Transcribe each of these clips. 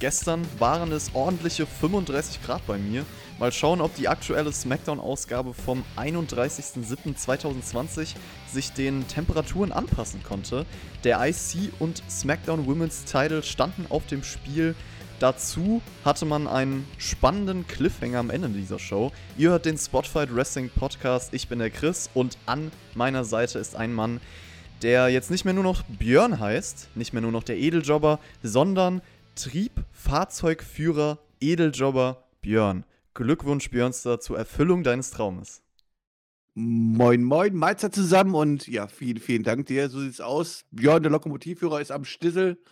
Gestern waren es ordentliche 35 Grad bei mir. Mal schauen, ob die aktuelle SmackDown-Ausgabe vom 31.07.2020 sich den Temperaturen anpassen konnte. Der IC und SmackDown Women's Title standen auf dem Spiel. Dazu hatte man einen spannenden Cliffhanger am Ende dieser Show. Ihr hört den Spotfight Wrestling Podcast. Ich bin der Chris und an meiner Seite ist ein Mann, der jetzt nicht mehr nur noch Björn heißt, nicht mehr nur noch der Edeljobber, sondern Triebfahrzeugführer Edeljobber Björn. Glückwunsch, Björnster, zur Erfüllung deines Traumes. Moin, moin, Mahlzeit zusammen und ja, vielen, vielen Dank dir. So sieht's aus. Björn, der Lokomotivführer, ist am Stissel.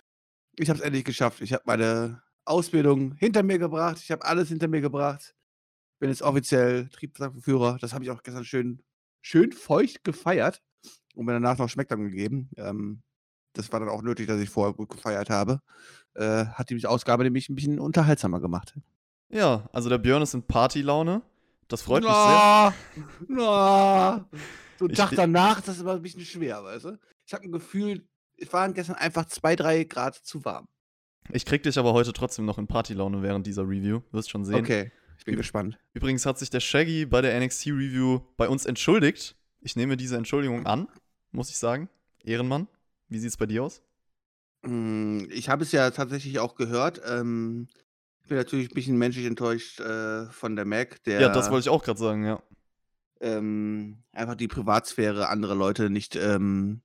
Ich habe es endlich geschafft. Ich habe meine Ausbildung hinter mir gebracht. Ich habe alles hinter mir gebracht. Bin jetzt offiziell Triebfahrzeugführer. Das habe ich auch gestern schön, schön feucht gefeiert und mir danach noch Schmeckdamm gegeben. Ähm, das war dann auch nötig, dass ich vorher gut gefeiert habe. Äh, hat die Ausgabe nämlich ein bisschen unterhaltsamer gemacht. Ja, also der Björn ist in Partylaune. Das freut mich sehr. Na, so ein Tag danach, das ist immer ein bisschen schwer, weißt du? Ich habe ein Gefühl, es waren gestern einfach zwei, drei Grad zu warm. Ich krieg dich aber heute trotzdem noch in Partylaune während dieser Review. Wirst schon sehen. Okay, ich bin Ü gespannt. Übrigens hat sich der Shaggy bei der NXT Review bei uns entschuldigt. Ich nehme diese Entschuldigung an, muss ich sagen. Ehrenmann. Wie sieht es bei dir aus? Hm, ich habe es ja tatsächlich auch gehört. Ähm, ich bin natürlich ein bisschen menschlich enttäuscht äh, von der Mac, der. Ja, das wollte ich auch gerade sagen, ja. Ähm, einfach die Privatsphäre anderer Leute nicht ähm,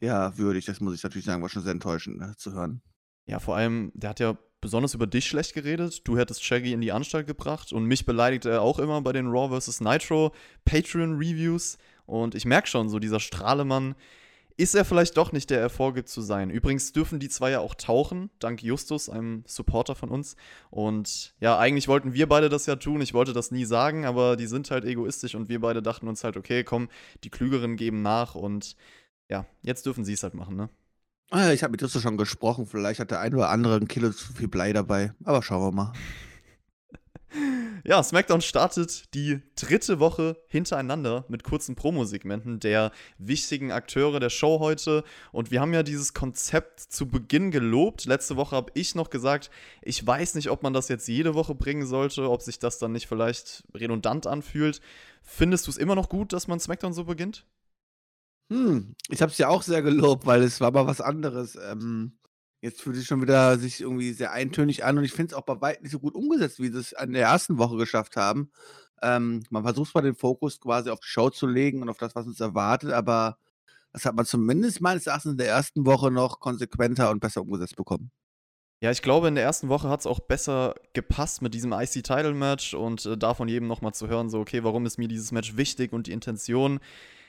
ja, würdig. Das muss ich natürlich sagen, war schon sehr enttäuschend ne, zu hören. Ja, vor allem, der hat ja besonders über dich schlecht geredet. Du hättest Shaggy in die Anstalt gebracht und mich beleidigt er auch immer bei den Raw vs. Nitro Patreon Reviews. Und ich merke schon, so dieser Strahlemann, ist er vielleicht doch nicht der er vorgibt zu sein. Übrigens dürfen die zwei ja auch tauchen, dank Justus, einem Supporter von uns. Und ja, eigentlich wollten wir beide das ja tun. Ich wollte das nie sagen, aber die sind halt egoistisch und wir beide dachten uns halt, okay, komm, die Klügeren geben nach und ja, jetzt dürfen sie es halt machen, ne? Ah, ich habe mit Justus schon gesprochen. Vielleicht hat der ein oder andere ein Kilo zu viel Blei dabei. Aber schauen wir mal. Ja, SmackDown startet die dritte Woche hintereinander mit kurzen Promosegmenten der wichtigen Akteure der Show heute. Und wir haben ja dieses Konzept zu Beginn gelobt. Letzte Woche habe ich noch gesagt, ich weiß nicht, ob man das jetzt jede Woche bringen sollte, ob sich das dann nicht vielleicht redundant anfühlt. Findest du es immer noch gut, dass man SmackDown so beginnt? Hm, ich habe es ja auch sehr gelobt, weil es war mal was anderes. Ähm, Jetzt fühlt sich schon wieder sich irgendwie sehr eintönig an und ich finde es auch bei weitem nicht so gut umgesetzt, wie sie es in der ersten Woche geschafft haben. Ähm, man versucht zwar den Fokus quasi auf die Show zu legen und auf das, was uns erwartet, aber das hat man zumindest meines Erachtens in der ersten Woche noch konsequenter und besser umgesetzt bekommen. Ja, ich glaube, in der ersten Woche hat es auch besser gepasst mit diesem IC-Title-Match und äh, davon jedem nochmal zu hören, so, okay, warum ist mir dieses Match wichtig und die Intention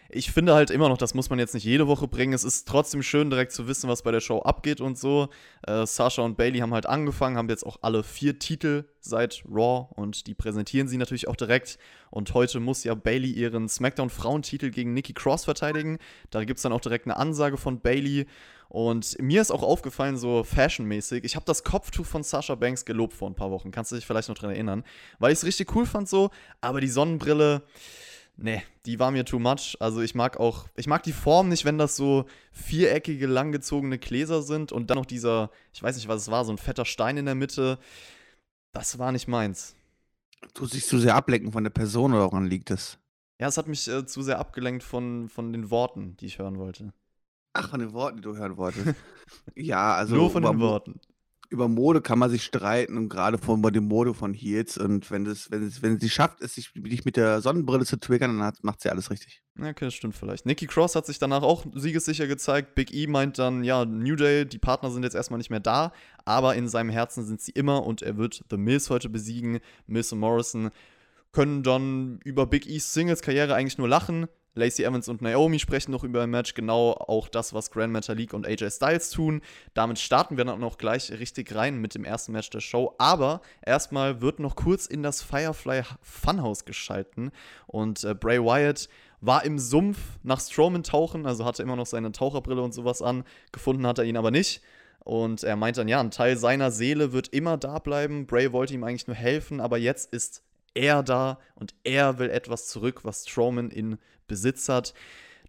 ich finde halt immer noch, das muss man jetzt nicht jede Woche bringen. Es ist trotzdem schön, direkt zu wissen, was bei der Show abgeht und so. Äh, Sasha und Bailey haben halt angefangen, haben jetzt auch alle vier Titel seit Raw und die präsentieren sie natürlich auch direkt. Und heute muss ja Bailey ihren SmackDown-Frauentitel gegen Nikki Cross verteidigen. Da gibt es dann auch direkt eine Ansage von Bailey. Und mir ist auch aufgefallen, so fashionmäßig, ich habe das Kopftuch von Sasha Banks gelobt vor ein paar Wochen. Kannst du dich vielleicht noch dran erinnern? Weil ich es richtig cool fand so, aber die Sonnenbrille Nee, die war mir too much. Also ich mag auch, ich mag die Form nicht, wenn das so viereckige, langgezogene Gläser sind und dann noch dieser, ich weiß nicht, was es war, so ein fetter Stein in der Mitte. Das war nicht meins. Tut sich zu sehr ablenken von der Person oder woran liegt es? Ja, es hat mich äh, zu sehr abgelenkt von, von den Worten, die ich hören wollte. Ach, von den Worten, die du hören wolltest. ja, also. Nur von den Worten über Mode kann man sich streiten und gerade von die Mode von Heels und wenn es, wenn es, wenn sie schafft, es sich nicht mit der Sonnenbrille zu triggern, dann macht sie alles richtig. Okay, das stimmt vielleicht. Nikki Cross hat sich danach auch siegessicher gezeigt. Big E meint dann, ja, New Day, die Partner sind jetzt erstmal nicht mehr da, aber in seinem Herzen sind sie immer und er wird The Miz heute besiegen. Miz und Morrison können dann über Big E's Singles-Karriere eigentlich nur lachen. Lacey Evans und Naomi sprechen noch über ein Match, genau auch das, was Grand Metalik und AJ Styles tun. Damit starten wir dann auch gleich richtig rein mit dem ersten Match der Show. Aber erstmal wird noch kurz in das Firefly Funhouse geschalten und äh, Bray Wyatt war im Sumpf nach Strowman tauchen, also hatte immer noch seine Taucherbrille und sowas an. Gefunden hat er ihn aber nicht. Und er meint dann, ja, ein Teil seiner Seele wird immer da bleiben. Bray wollte ihm eigentlich nur helfen, aber jetzt ist er da und er will etwas zurück, was Strowman in Besitz hat.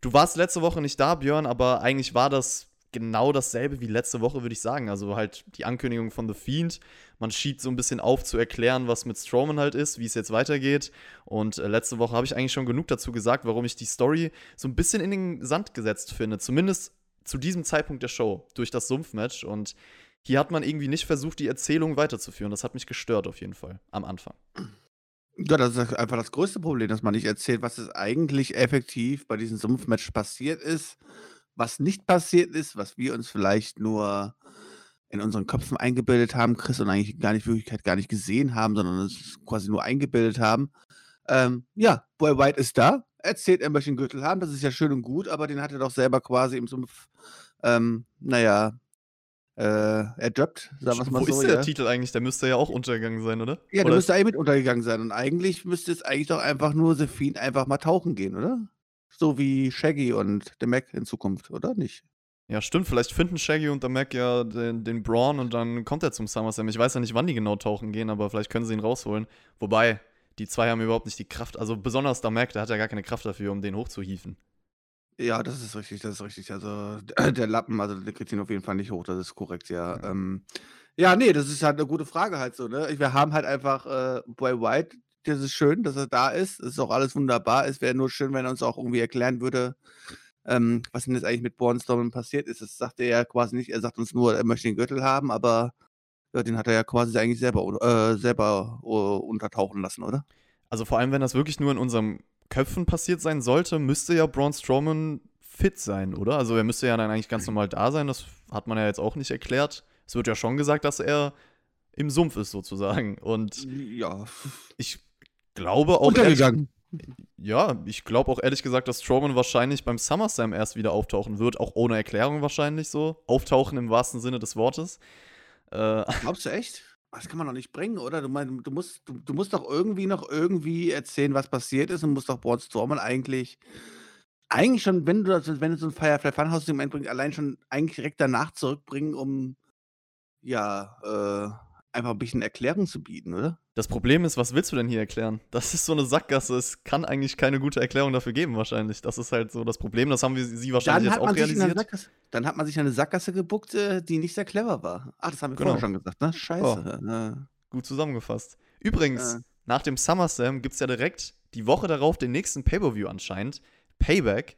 Du warst letzte Woche nicht da, Björn, aber eigentlich war das genau dasselbe wie letzte Woche, würde ich sagen. Also halt die Ankündigung von The Fiend. Man schiebt so ein bisschen auf zu erklären, was mit Strowman halt ist, wie es jetzt weitergeht. Und äh, letzte Woche habe ich eigentlich schon genug dazu gesagt, warum ich die Story so ein bisschen in den Sand gesetzt finde. Zumindest zu diesem Zeitpunkt der Show, durch das Sumpfmatch. Und hier hat man irgendwie nicht versucht, die Erzählung weiterzuführen. Das hat mich gestört auf jeden Fall am Anfang. Ja, das ist einfach das größte Problem, dass man nicht erzählt, was es eigentlich effektiv bei diesem Sumpfmatch passiert ist, was nicht passiert ist, was wir uns vielleicht nur in unseren Köpfen eingebildet haben, Chris, und eigentlich gar nicht Wirklichkeit gar nicht gesehen haben, sondern es quasi nur eingebildet haben. Ähm, ja, Boy White ist da, erzählt, er möchte einen Gürtel haben, das ist ja schön und gut, aber den hat er doch selber quasi im Sumpf, ähm, naja, äh, erdroppt, sagen wir es mal Wo so. Wo ist der ja. Titel eigentlich? Der müsste ja auch untergegangen sein, oder? Ja, der müsste eigentlich mit untergegangen sein. Und eigentlich müsste es eigentlich doch einfach nur Sephine einfach mal tauchen gehen, oder? So wie Shaggy und der Mac in Zukunft, oder nicht? Ja, stimmt. Vielleicht finden Shaggy und der Mac ja den, den Braun und dann kommt er zum SummerSlam. Ich weiß ja nicht, wann die genau tauchen gehen, aber vielleicht können sie ihn rausholen. Wobei, die zwei haben überhaupt nicht die Kraft. Also besonders der Mac, der hat ja gar keine Kraft dafür, um den hochzuhieven. Ja, das ist richtig, das ist richtig. Also der Lappen, also der kriegt ihn auf jeden Fall nicht hoch, das ist korrekt, ja. Ja. Ähm, ja, nee, das ist halt eine gute Frage halt so, ne? Wir haben halt einfach äh, Bray White, das ist schön, dass er da ist. Das ist auch alles wunderbar. Es wäre nur schön, wenn er uns auch irgendwie erklären würde, ähm, was denn jetzt eigentlich mit Born Strowman passiert ist. Das sagt er ja quasi nicht. Er sagt uns nur, er möchte den Gürtel haben, aber ja, den hat er ja quasi eigentlich selber, äh, selber uh, untertauchen lassen, oder? Also vor allem, wenn das wirklich nur in unserem Köpfen passiert sein sollte, müsste ja Braun Strowman fit sein, oder? Also er müsste ja dann eigentlich ganz normal da sein. Das hat man ja jetzt auch nicht erklärt. Es wird ja schon gesagt, dass er im Sumpf ist sozusagen. Und ja, ich glaube auch. Untergegangen. Ehrlich, ja, ich glaube auch ehrlich gesagt, dass Strowman wahrscheinlich beim SummerSlam erst wieder auftauchen wird, auch ohne Erklärung wahrscheinlich so. Auftauchen im wahrsten Sinne des Wortes. Äh, Glaubst du echt? Das kann man doch nicht bringen, oder? Du, mein, du, musst, du, du musst doch irgendwie noch irgendwie erzählen, was passiert ist und musst doch Braun Strowman eigentlich, eigentlich schon, wenn du, wenn du so ein Firefly Funhouse im Moment bringst, allein schon eigentlich direkt danach zurückbringen, um ja, äh, einfach ein bisschen Erklärung zu bieten, oder? Das Problem ist, was willst du denn hier erklären? Das ist so eine Sackgasse. Es kann eigentlich keine gute Erklärung dafür geben, wahrscheinlich. Das ist halt so das Problem. Das haben wir sie wahrscheinlich jetzt auch realisiert. Dann hat man sich eine Sackgasse gebuckt, äh, die nicht sehr clever war. Ach, das haben wir genau. vorher schon gesagt, ne? Scheiße. Oh. Äh. Gut zusammengefasst. Übrigens, äh. nach dem SummerSlam gibt es ja direkt die Woche darauf den nächsten Pay-Per-View anscheinend. Payback.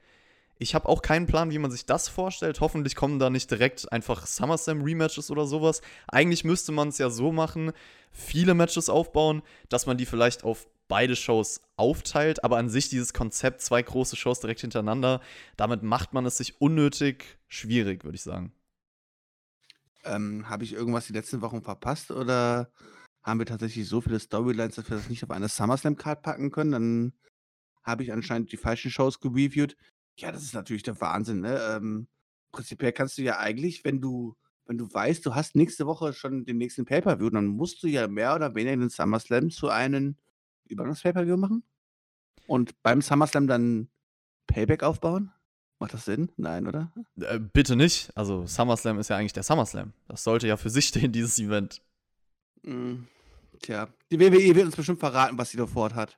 Ich habe auch keinen Plan, wie man sich das vorstellt. Hoffentlich kommen da nicht direkt einfach SummerSlam-Rematches oder sowas. Eigentlich müsste man es ja so machen, viele Matches aufbauen, dass man die vielleicht auf beide Shows aufteilt, aber an sich dieses Konzept, zwei große Shows direkt hintereinander, damit macht man es sich unnötig schwierig, würde ich sagen. Ähm, habe ich irgendwas die letzten Wochen verpasst oder haben wir tatsächlich so viele Storylines, dass wir das nicht auf eine SummerSlam-Card packen können? Dann habe ich anscheinend die falschen Shows gereviewt. Ja, das ist natürlich der Wahnsinn, ne? Ähm, prinzipiell kannst du ja eigentlich, wenn du wenn du weißt, du hast nächste Woche schon den nächsten Pay-per-View, dann musst du ja mehr oder weniger den SummerSlam zu einem Übergangs-Pay-per-View machen und beim SummerSlam dann Payback aufbauen? Macht das Sinn? Nein, oder? Äh, bitte nicht. Also SummerSlam ist ja eigentlich der SummerSlam. Das sollte ja für sich stehen, dieses Event. Hm, tja, die WWE wird uns bestimmt verraten, was sie da fort hat.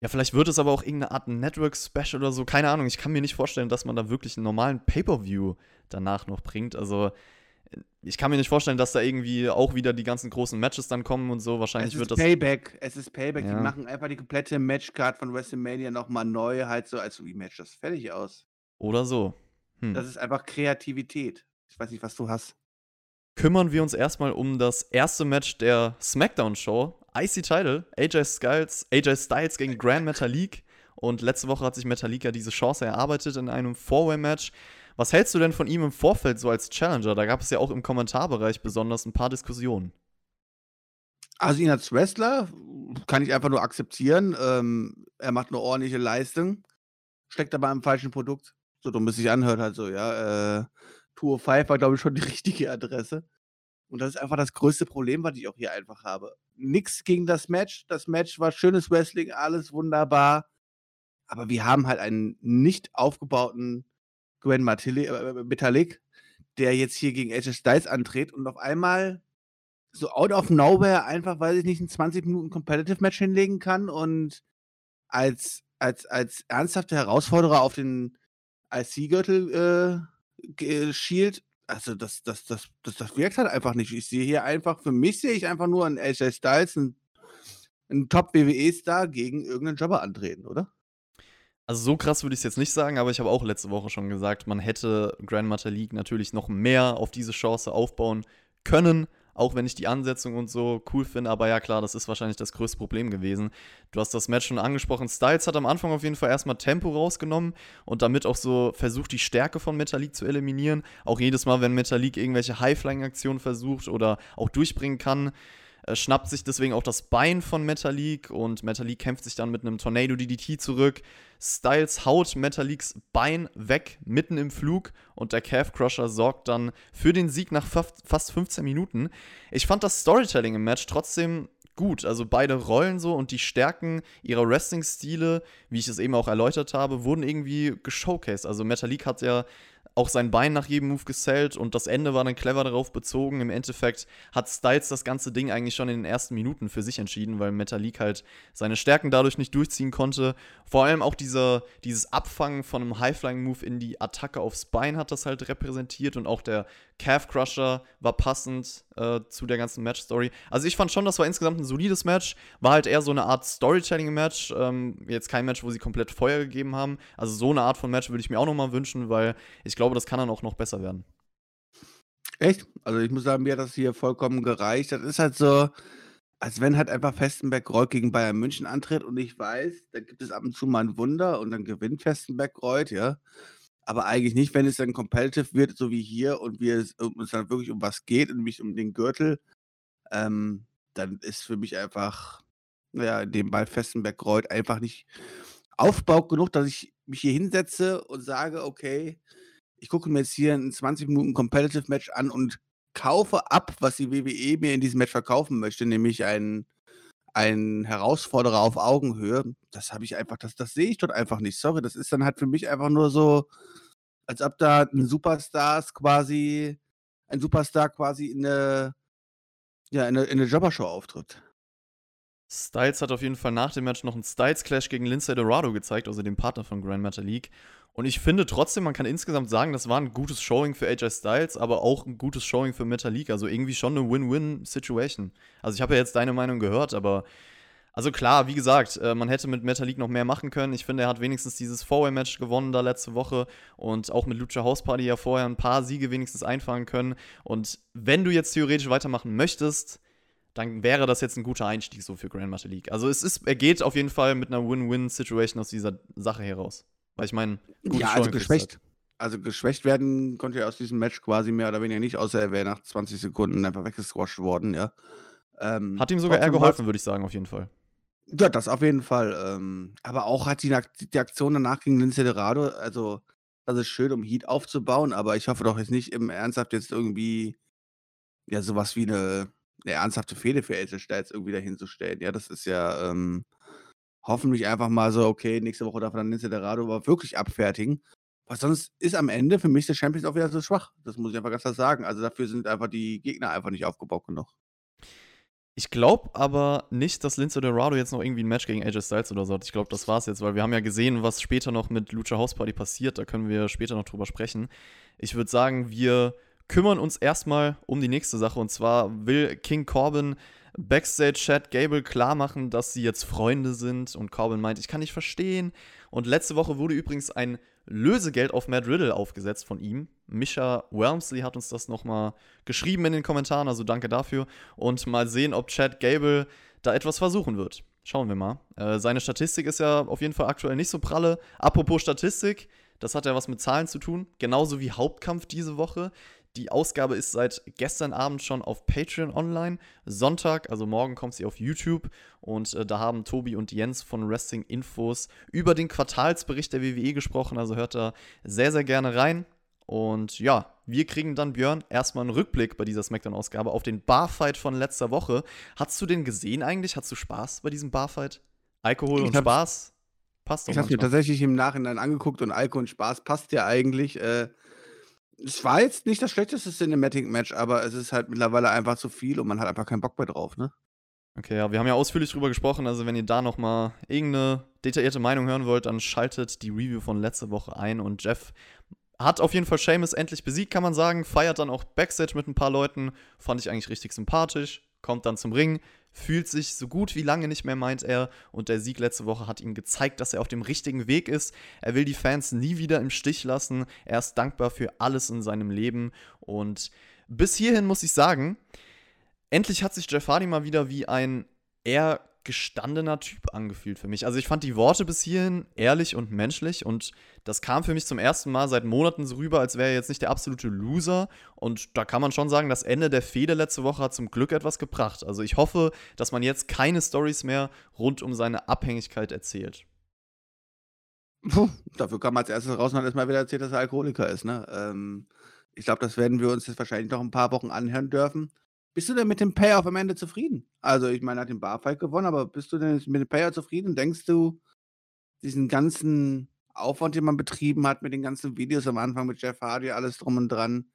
Ja, vielleicht wird es aber auch irgendeine Art Network-Special oder so. Keine Ahnung. Ich kann mir nicht vorstellen, dass man da wirklich einen normalen Pay-Per-View danach noch bringt. Also, ich kann mir nicht vorstellen, dass da irgendwie auch wieder die ganzen großen Matches dann kommen und so. Wahrscheinlich wird das. Payback. Es ist Payback. Ja. Die machen einfach die komplette Matchcard von WrestleMania nochmal neu, halt so als Rematch. Das ist fertig aus. Oder so. Hm. Das ist einfach Kreativität. Ich weiß nicht, was du hast. Kümmern wir uns erstmal um das erste Match der SmackDown-Show. IC Title, AJ Styles, AJ Styles gegen Grand Metalik. Und letzte Woche hat sich Metalik ja diese Chance erarbeitet in einem Four-Way-Match. Was hältst du denn von ihm im Vorfeld so als Challenger? Da gab es ja auch im Kommentarbereich besonders ein paar Diskussionen. Also ihn als Wrestler kann ich einfach nur akzeptieren. Ähm, er macht eine ordentliche Leistung, steckt aber im falschen Produkt. So dumm es sich anhört halt so, ja. Äh, Tour 5 war, glaube ich, schon die richtige Adresse. Und das ist einfach das größte Problem, was ich auch hier einfach habe. Nix gegen das Match. Das Match war schönes Wrestling, alles wunderbar. aber wir haben halt einen nicht aufgebauten Gwen äh, Metalik, der jetzt hier gegen AJ Styles antritt und auf einmal so out of nowhere einfach, weil ich nicht ein 20 Minuten Competitive Match hinlegen kann und als, als, als ernsthafte Herausforderer auf den IC-Gürtel äh, schielt. Also das, das, das, das, das wirkt halt einfach nicht. Ich sehe hier einfach, für mich sehe ich einfach nur einen AJ Styles, einen, einen Top-WWE-Star gegen irgendeinen Jobber antreten, oder? Also so krass würde ich es jetzt nicht sagen, aber ich habe auch letzte Woche schon gesagt, man hätte Grandmaster League natürlich noch mehr auf diese Chance aufbauen können. Auch wenn ich die Ansetzung und so cool finde, aber ja klar, das ist wahrscheinlich das größte Problem gewesen. Du hast das Match schon angesprochen. Styles hat am Anfang auf jeden Fall erstmal Tempo rausgenommen und damit auch so versucht, die Stärke von Metalik zu eliminieren. Auch jedes Mal, wenn Metalik irgendwelche High-Flying-Aktionen versucht oder auch durchbringen kann, äh, schnappt sich deswegen auch das Bein von Metalik und Metalik kämpft sich dann mit einem Tornado DDT zurück. Styles haut Metaliks Bein weg, mitten im Flug und der Calf Crusher sorgt dann für den Sieg nach fast 15 Minuten. Ich fand das Storytelling im Match trotzdem gut. Also beide Rollen so und die Stärken ihrer Wrestling-Stile, wie ich es eben auch erläutert habe, wurden irgendwie geshowcased. Also Metalik hat ja auch sein Bein nach jedem Move gesellt und das Ende war dann clever darauf bezogen. Im Endeffekt hat Styles das ganze Ding eigentlich schon in den ersten Minuten für sich entschieden, weil Metalik halt seine Stärken dadurch nicht durchziehen konnte. Vor allem auch dieser, dieses Abfangen von einem High-Flying-Move in die Attacke aufs Bein hat das halt repräsentiert und auch der Calf Crusher war passend äh, zu der ganzen Match-Story. Also ich fand schon, das war insgesamt ein solides Match. War halt eher so eine Art Storytelling-Match. Ähm, jetzt kein Match, wo sie komplett Feuer gegeben haben. Also so eine Art von Match würde ich mir auch nochmal wünschen, weil ich glaube, das kann dann auch noch besser werden. Echt? Also ich muss sagen, mir hat das hier vollkommen gereicht. Das ist halt so, als wenn halt einfach Festenberg-Reuth gegen Bayern München antritt und ich weiß, da gibt es ab und zu mal ein Wunder und dann gewinnt Festenberg-Reuth, ja. Aber eigentlich nicht, wenn es dann competitive wird, so wie hier und wir es uns dann wirklich um was geht, nämlich um den Gürtel, ähm, dann ist für mich einfach, naja, in dem Ball Festenberg-Reuth einfach nicht aufbaut genug, dass ich mich hier hinsetze und sage, okay, ich gucke mir jetzt hier ein 20 Minuten Competitive Match an und kaufe ab, was die WWE mir in diesem Match verkaufen möchte, nämlich ein, ein Herausforderer auf Augenhöhe. Das habe ich einfach, das, das sehe ich dort einfach nicht. Sorry, das ist dann halt für mich einfach nur so, als ob da ein Superstars quasi, ein Superstar quasi in eine, ja, in eine, in eine Jobbershow auftritt. Styles hat auf jeden Fall nach dem Match noch einen Styles-Clash gegen Lindsay Dorado gezeigt, also dem Partner von Grand Matter League. Und ich finde trotzdem, man kann insgesamt sagen, das war ein gutes Showing für AJ Styles, aber auch ein gutes Showing für Metalik. Also irgendwie schon eine Win-Win-Situation. Also ich habe ja jetzt deine Meinung gehört, aber also klar, wie gesagt, äh, man hätte mit Metalik noch mehr machen können. Ich finde, er hat wenigstens dieses Four-Way-Match gewonnen da letzte Woche und auch mit Lucha House Party ja vorher ein paar Siege wenigstens einfahren können. Und wenn du jetzt theoretisch weitermachen möchtest, dann wäre das jetzt ein guter Einstieg so für Grandmaster League. Also es ist, er geht auf jeden Fall mit einer Win-Win-Situation aus dieser Sache heraus. Weil ich meine, ja, also geschwächt. Also geschwächt werden konnte er aus diesem Match quasi mehr oder weniger nicht, außer er wäre nach 20 Sekunden einfach weggesquasht worden, ja. Ähm, hat ihm sogar eher geholfen, würde ich sagen, auf jeden Fall. Ja, das auf jeden Fall. Ähm, aber auch hat die, die Aktion danach gegen Lince Dorado, also das ist schön, um Heat aufzubauen, aber ich hoffe doch jetzt nicht im Ernsthaft jetzt irgendwie ja sowas wie eine, eine ernsthafte Fehde für Else Styles irgendwie dahinzustellen. Ja, das ist ja ähm, hoffentlich einfach mal so, okay, nächste Woche darf dann Lince Dorado aber wirklich abfertigen. Weil sonst ist am Ende für mich der Champions auch wieder so schwach. Das muss ich einfach ganz klar sagen. Also dafür sind einfach die Gegner einfach nicht aufgebaut genug. Ich glaube aber nicht, dass Lince Dorado jetzt noch irgendwie ein Match gegen AJ Styles oder so hat. Ich glaube, das war's jetzt, weil wir haben ja gesehen, was später noch mit Lucha House Party passiert. Da können wir später noch drüber sprechen. Ich würde sagen, wir kümmern uns erstmal um die nächste Sache. Und zwar will King Corbin Backstage-Chat Gable klar machen, dass sie jetzt Freunde sind. Und Corbin meint, ich kann nicht verstehen. Und letzte Woche wurde übrigens ein Lösegeld auf Matt Riddle aufgesetzt von ihm. Misha Welmsley hat uns das nochmal geschrieben in den Kommentaren, also danke dafür. Und mal sehen, ob Chad Gable da etwas versuchen wird. Schauen wir mal. Äh, seine Statistik ist ja auf jeden Fall aktuell nicht so pralle. Apropos Statistik, das hat ja was mit Zahlen zu tun. Genauso wie Hauptkampf diese Woche. Die Ausgabe ist seit gestern Abend schon auf Patreon online. Sonntag, also morgen kommt sie auf YouTube. Und äh, da haben Tobi und Jens von Wrestling Infos über den Quartalsbericht der WWE gesprochen. Also hört da sehr, sehr gerne rein. Und ja, wir kriegen dann, Björn, erstmal einen Rückblick bei dieser Smackdown-Ausgabe auf den Barfight von letzter Woche. Hast du den gesehen eigentlich? Hast du Spaß bei diesem Barfight? Alkohol und Spaß? Passt doch Ich habe mir tatsächlich im Nachhinein angeguckt und Alko und Spaß passt ja eigentlich. Äh, es war jetzt nicht das schlechteste Cinematic-Match, aber es ist halt mittlerweile einfach zu viel und man hat einfach keinen Bock mehr drauf, ne? Okay, ja, wir haben ja ausführlich drüber gesprochen. Also, wenn ihr da nochmal irgendeine detaillierte Meinung hören wollt, dann schaltet die Review von letzte Woche ein. Und Jeff hat auf jeden Fall Seamus endlich besiegt, kann man sagen. Feiert dann auch Backstage mit ein paar Leuten. Fand ich eigentlich richtig sympathisch. Kommt dann zum Ring. Fühlt sich so gut wie lange nicht mehr, meint er. Und der Sieg letzte Woche hat ihm gezeigt, dass er auf dem richtigen Weg ist. Er will die Fans nie wieder im Stich lassen. Er ist dankbar für alles in seinem Leben. Und bis hierhin muss ich sagen, endlich hat sich Jeff Hardy mal wieder wie ein eher gestandener Typ angefühlt für mich. Also ich fand die Worte bis hierhin ehrlich und menschlich und das kam für mich zum ersten Mal seit Monaten so rüber, als wäre er jetzt nicht der absolute Loser. Und da kann man schon sagen, das Ende der Fehde letzte Woche hat zum Glück etwas gebracht. Also ich hoffe, dass man jetzt keine Stories mehr rund um seine Abhängigkeit erzählt. Puh, dafür kam als erstes raus und hat erstmal wieder erzählt, dass er Alkoholiker ist, ne? Ähm, ich glaube, das werden wir uns jetzt wahrscheinlich noch ein paar Wochen anhören dürfen. Bist du denn mit dem Payoff am Ende zufrieden? Also, ich meine, er hat den Barfight gewonnen, aber bist du denn mit dem Payoff zufrieden? Denkst du, diesen ganzen Aufwand, den man betrieben hat mit den ganzen Videos am Anfang mit Jeff Hardy, alles drum und dran,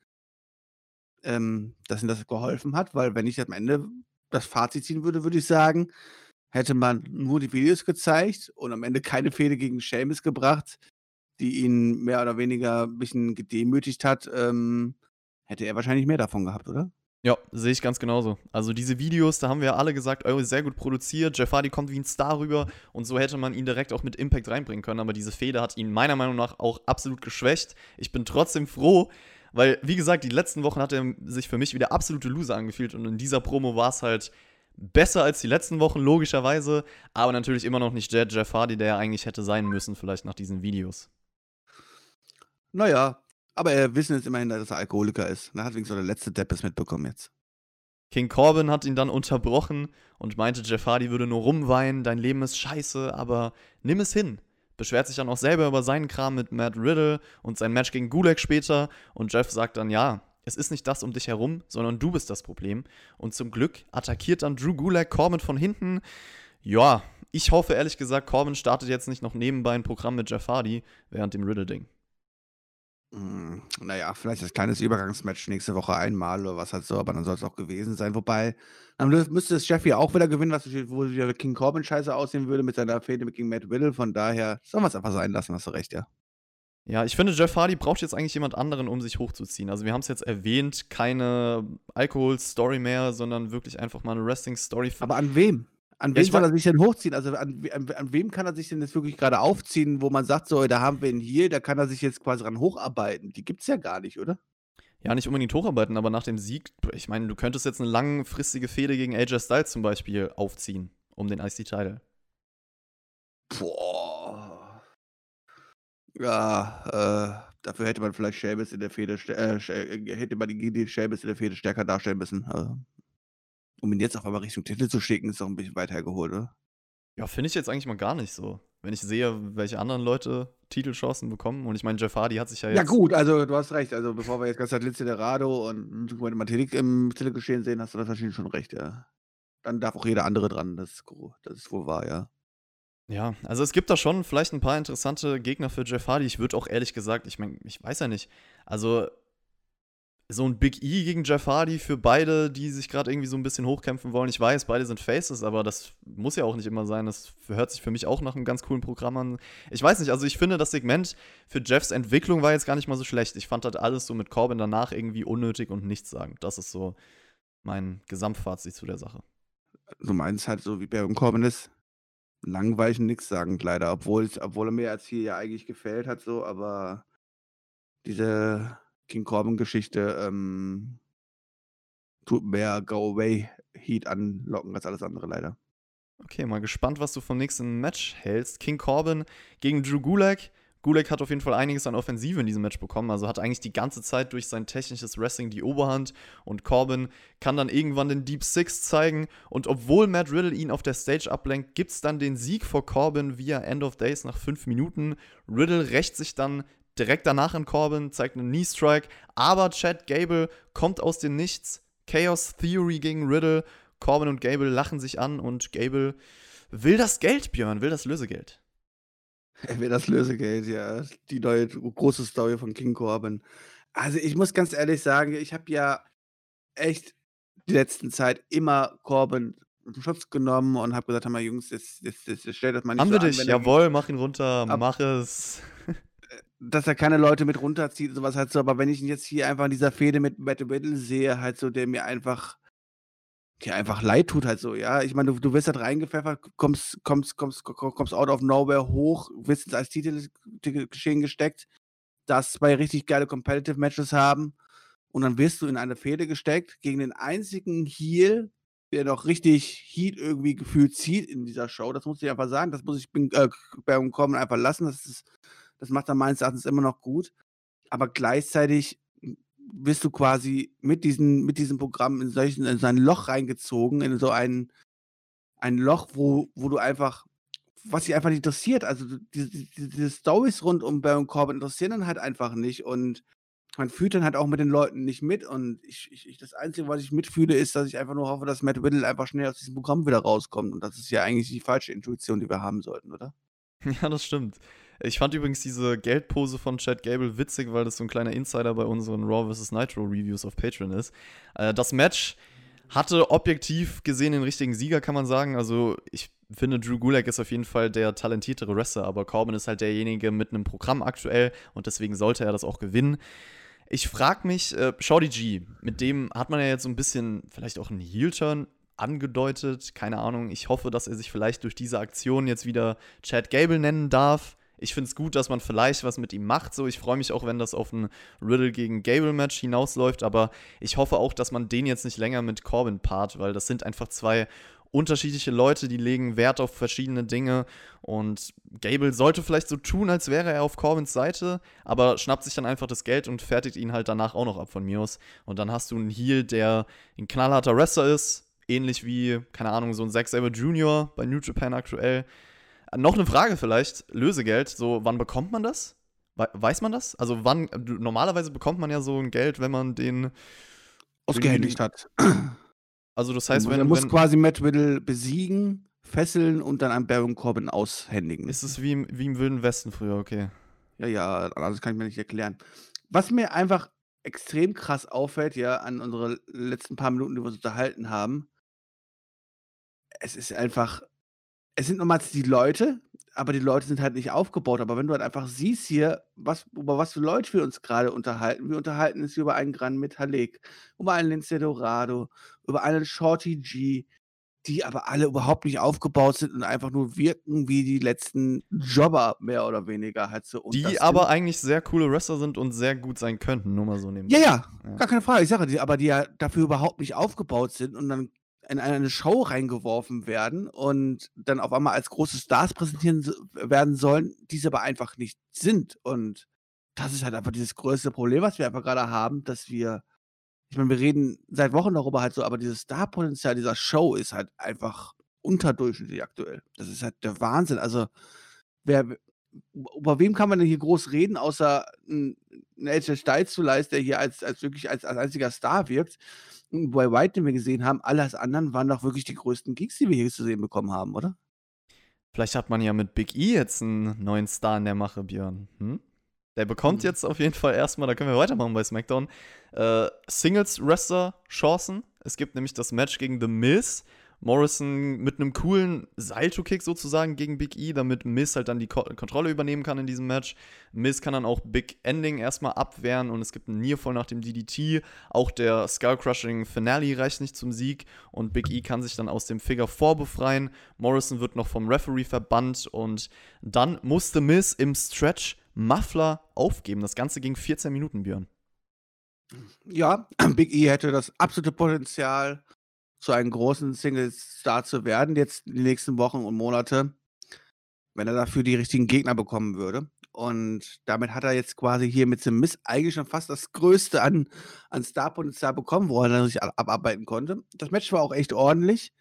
ähm, dass ihm das geholfen hat? Weil wenn ich am Ende das Fazit ziehen würde, würde ich sagen, hätte man nur die Videos gezeigt und am Ende keine Fehde gegen Seamus gebracht, die ihn mehr oder weniger ein bisschen gedemütigt hat, ähm, hätte er wahrscheinlich mehr davon gehabt, oder? Ja, sehe ich ganz genauso. Also diese Videos, da haben wir ja alle gesagt, oh, sehr gut produziert, Jeff Hardy kommt wie ein Star rüber und so hätte man ihn direkt auch mit Impact reinbringen können, aber diese Fehde hat ihn meiner Meinung nach auch absolut geschwächt. Ich bin trotzdem froh, weil, wie gesagt, die letzten Wochen hat er sich für mich wie der absolute Loser angefühlt und in dieser Promo war es halt besser als die letzten Wochen, logischerweise, aber natürlich immer noch nicht der Jeff Hardy, der er eigentlich hätte sein müssen, vielleicht nach diesen Videos. Naja, aber wir wissen jetzt immerhin, dass er Alkoholiker ist. Da hat wenigstens der letzte Depp es mitbekommen jetzt. King Corbin hat ihn dann unterbrochen und meinte, Jeff Hardy würde nur rumweinen, dein Leben ist scheiße, aber nimm es hin. Beschwert sich dann auch selber über seinen Kram mit Matt Riddle und sein Match gegen Gulak später und Jeff sagt dann, ja, es ist nicht das um dich herum, sondern du bist das Problem. Und zum Glück attackiert dann Drew Gulak Corbin von hinten. Ja, ich hoffe ehrlich gesagt, Corbin startet jetzt nicht noch nebenbei ein Programm mit Jeff Hardy während dem Riddle-Ding. Hm, naja, vielleicht das kleines Übergangsmatch nächste Woche einmal oder was halt so, aber dann soll es auch gewesen sein. Wobei, dann müsste es Jeff ja auch wieder gewinnen, was wo wieder King Corbin scheiße aussehen würde mit seiner Fehde gegen Matt Riddle. Von daher sollen wir es einfach sein lassen, hast du recht, ja. Ja, ich finde, Jeff Hardy braucht jetzt eigentlich jemand anderen, um sich hochzuziehen. Also wir haben es jetzt erwähnt, keine Alkohol-Story mehr, sondern wirklich einfach mal eine Wrestling-Story. Aber an wem? An Ja, wem ich soll er sich denn hochziehen? Also an, an, an wem kann er sich denn jetzt wirklich gerade aufziehen, wo man sagt, so, da haben wir ihn hier, da kann er sich jetzt quasi ran hocharbeiten. Die gibt's ja gar nicht, oder? Ja, nicht unbedingt hocharbeiten, aber nach dem Sieg, ich meine, du könntest jetzt eine langfristige Fehde gegen AJ Styles zum Beispiel aufziehen, um den IC-Title. Boah. Ja, äh, dafür hätte man vielleicht Sheamus in der Fehde, äh, äh, hätte man die, die Sheamus in der Fehde stärker darstellen müssen. Also, um ihn jetzt auf einmal Richtung Titel zu schicken, ist doch ein bisschen weit hergeholt, oder? Ja, finde ich jetzt eigentlich mal gar nicht so. Wenn ich sehe, welche anderen Leute Titelchancen bekommen, und ich meine, Jeff Hardy hat sich ja jetzt. Ja, gut, also du hast recht. Also, bevor wir jetzt ganz Zeit Lince Dorado und Mathelik im Titelgeschehen sehen, hast du das wahrscheinlich schon recht, ja. Dann darf auch jeder andere dran, das ist, das ist wohl wahr, ja. Ja, also es gibt da schon vielleicht ein paar interessante Gegner für Jeff Hardy. Ich würde auch ehrlich gesagt, ich meine, ich weiß ja nicht. Also so ein Big E gegen Jeff Hardy für beide, die sich gerade irgendwie so ein bisschen hochkämpfen wollen. Ich weiß, beide sind Faces, aber das muss ja auch nicht immer sein. Das hört sich für mich auch nach einem ganz coolen Programm an. Ich weiß nicht, also ich finde, das Segment für Jeffs Entwicklung war jetzt gar nicht mal so schlecht. Ich fand halt alles so mit Corbin danach irgendwie unnötig und nichtssagend. Das ist so mein Gesamtfazit zu der Sache. Du meinst halt so, wie Baron Corbin ist, langweilig und nichts sagen, leider. Obwohl, obwohl er mir als hier ja eigentlich gefällt hat, so, aber diese King Corbin-Geschichte ähm, tut mehr Go-Away-Heat anlocken als alles andere, leider. Okay, mal gespannt, was du vom nächsten Match hältst. King Corbin gegen Drew Gulak. Gulak hat auf jeden Fall einiges an Offensive in diesem Match bekommen, also hat eigentlich die ganze Zeit durch sein technisches Wrestling die Oberhand und Corbin kann dann irgendwann den Deep Six zeigen und obwohl Matt Riddle ihn auf der Stage ablenkt, gibt's dann den Sieg vor Corbin via End of Days nach 5 Minuten. Riddle rächt sich dann direkt danach in Corbin, zeigt einen Knee Strike, aber Chad Gable kommt aus dem Nichts. Chaos Theory gegen Riddle. Corbin und Gable lachen sich an und Gable will das Geld, Björn, will das Lösegeld. Er will das Lösegeld, ja. Die neue große Story von King Corbin. Also, ich muss ganz ehrlich sagen, ich habe ja echt die letzten Zeit immer Corbin in Schutz genommen und habe gesagt: „Hör mal Jungs, jetzt jetzt jetzt stellt das mal nicht Haben so wir an, dich? Jawohl, mach ihn runter, Ab mach es. Dass er keine Leute mit runterzieht und so was halt so, aber wenn ich ihn jetzt hier einfach in dieser Fehde mit Matt Riddle sehe, halt so, der mir einfach der einfach leid tut halt so, ja. Ich meine, du du wirst halt reingepfeffert, kommst kommst kommst ko kommst out of nowhere hoch, wirst jetzt als Titel Titelgeschehen gesteckt, darfst 2 richtig geile Competitive Matches haben und dann wirst du in eine Fehde gesteckt gegen den einzigen Heel, der noch richtig Heat irgendwie gefühlt zieht in dieser Show. Das muss ich einfach sagen. Das muss ich bin äh, Corbin einfach lassen. Das ist das macht er meines Erachtens immer noch gut. Aber gleichzeitig wirst du quasi mit diesen mit diesem Programm in solchen in so ein Loch reingezogen, in so ein ein Loch, wo wo du einfach was dich einfach nicht interessiert. Also, diese diese diese Storys rund um Baron Corbin interessieren dann halt einfach nicht und man fühlt dann halt auch mit den Leuten nicht mit und ich ich das Einzige, was ich mitfühle, ist, dass ich einfach nur hoffe, dass Matt Riddle einfach schnell aus diesem Programm wieder rauskommt und das ist ja eigentlich die falsche Intuition, die wir haben sollten, oder? Ja, das stimmt. Ich fand übrigens diese Geldpose von Chad Gable witzig, weil das so ein kleiner Insider bei unseren Raw vs. Nitro Reviews auf Patreon ist. Äh, das Match hatte objektiv gesehen den richtigen Sieger, kann man sagen. Also, ich finde, Drew Gulak ist auf jeden Fall der talentiertere Wrestler, aber Corbin ist halt derjenige mit einem Programm aktuell und deswegen sollte er das auch gewinnen. Ich frage mich, äh, Shorty G, mit dem hat man ja jetzt so ein bisschen vielleicht auch einen Heel-Turn angedeutet. Keine Ahnung. Ich hoffe, dass er sich vielleicht durch diese Aktion jetzt wieder Chad Gable nennen darf. Ich finde es gut, dass man vielleicht was mit ihm macht. So, ich freue mich auch, wenn das auf ein Riddle gegen Gable-Match hinausläuft. Aber ich hoffe auch, dass man den jetzt nicht länger mit Corbin paart, weil das sind einfach zwei unterschiedliche Leute, die legen Wert auf verschiedene Dinge. Und Gable sollte vielleicht so tun, als wäre er auf Corbins Seite, aber schnappt sich dann einfach das Geld und fertigt ihn halt danach auch noch ab von mir aus. Und dann hast du einen Heel, der ein knallharter Wrestler ist, ähnlich wie, keine Ahnung, so ein Zack Saber Jr. bei New Japan aktuell. Noch eine Frage vielleicht, Lösegeld, so wann bekommt man das? We weiß man das? Also wann, normalerweise bekommt man ja so ein Geld, wenn man den ausgehändigt hat. Also das heißt, wenn er muss wenn, quasi Matt Riddle besiegen, fesseln und dann an Baron Corbin aushändigen. Ist es wie im, wie im Wilden Westen früher, okay. Ja, ja, das kann ich mir nicht erklären. Was mir einfach extrem krass auffällt, ja, an unsere letzten paar Minuten, die wir uns unterhalten haben, es ist einfach es sind nochmals die Leute, aber die Leute sind halt nicht aufgebaut. Aber wenn du halt einfach siehst hier, was über was für Leute wir uns gerade unterhalten. Wir unterhalten uns über einen Gran Metalik, über einen Lince Dorado, über einen Shorty G, die aber alle überhaupt nicht aufgebaut sind und einfach nur wirken wie die letzten Jobber, mehr oder weniger halt so. Die aber eigentlich sehr coole Wrestler sind und sehr gut sein könnten, nur mal so Ja, ja, Ja. gar keine Frage. Ich sage dir, aber die ja dafür überhaupt nicht aufgebaut sind und dann in eine Show reingeworfen werden und dann auf einmal als große Stars präsentieren werden sollen, die es aber einfach nicht sind. Und das ist halt einfach dieses größte Problem, was wir einfach gerade haben, dass wir, ich meine, wir reden seit Wochen darüber halt so, aber dieses Starpotenzial dieser Show ist halt einfach unterdurchschnittlich aktuell. Das ist halt der Wahnsinn. Also, wer, über wem kann man denn hier groß reden, außer ein AJ Styles vielleicht, der hier als, als wirklich als, als einziger Star wirkt bei White, den wir gesehen haben, alles anderen waren doch wirklich die größten Geeks, die wir hier zu sehen bekommen haben, oder? Vielleicht hat man ja mit Big E jetzt einen neuen Star in der Mache, Björn. Hm? Der bekommt hm. jetzt auf jeden Fall erstmal, da können wir weitermachen bei SmackDown, äh, Singles-Wrestler-Chancen. Es gibt nämlich das Match gegen The Miz Morrison mit einem coolen Salto-Kick sozusagen gegen Big E, damit Miz halt dann die Ko Kontrolle übernehmen kann in diesem Match. Miz kann dann auch Big Ending erstmal abwehren und es gibt einen Nearfall nach dem DDT. Auch der Skull-Crushing Finale reicht nicht zum Sieg und Big E kann sich dann aus dem Figure 4 befreien. Morrison wird noch vom Referee verbannt und dann musste Miz im Stretch Muffler aufgeben. Das Ganze ging 14 Minuten, Björn. Ja, Big E hätte das absolute Potenzial, zu einem großen Single-Star zu werden, jetzt in den nächsten Wochen und Monate, wenn er dafür die richtigen Gegner bekommen würde. Und damit hat er jetzt quasi hier mit dem Miss eigentlich schon fast das Größte an, an Star-Potenzial bekommen, wo er sich abarbeiten konnte. Das Match war auch echt ordentlich.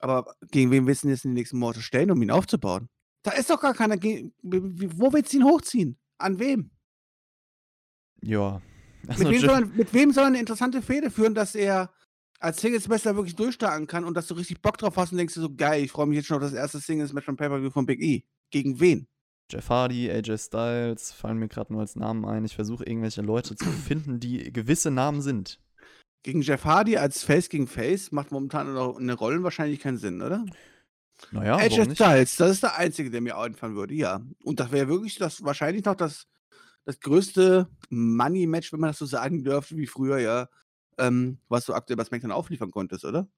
Aber gegen wen willst du jetzt in den nächsten Monaten stellen, um ihn aufzubauen? Da ist doch gar keiner. Wo willst du ihn hochziehen? An wem? Ja. Also mit, wem soll, mit wem soll eine interessante Fehde führen, dass er als Singles-Wrestler wirklich durchstarten kann und dass du richtig Bock drauf hast und denkst dir so, geil, ich freue mich jetzt schon auf das erste Singles-Match von Pay-Per-View von Big E. Gegen wen? Jeff Hardy, AJ Styles, fallen mir gerade nur als Namen ein. Ich versuche irgendwelche Leute zu finden, die gewisse Namen sind. Gegen Jeff Hardy als Face gegen Face macht momentan eine Rollen wahrscheinlich keinen Sinn, oder? Naja, AJ? Styles, das ist der einzige, der mir einfallen würde, ja. Und das wäre wirklich das wahrscheinlich noch das, das größte Money-Match, wenn man das so sagen dürfte, wie früher, ja, ähm, was du aktuell bei SmackDown aufliefern konntest, oder?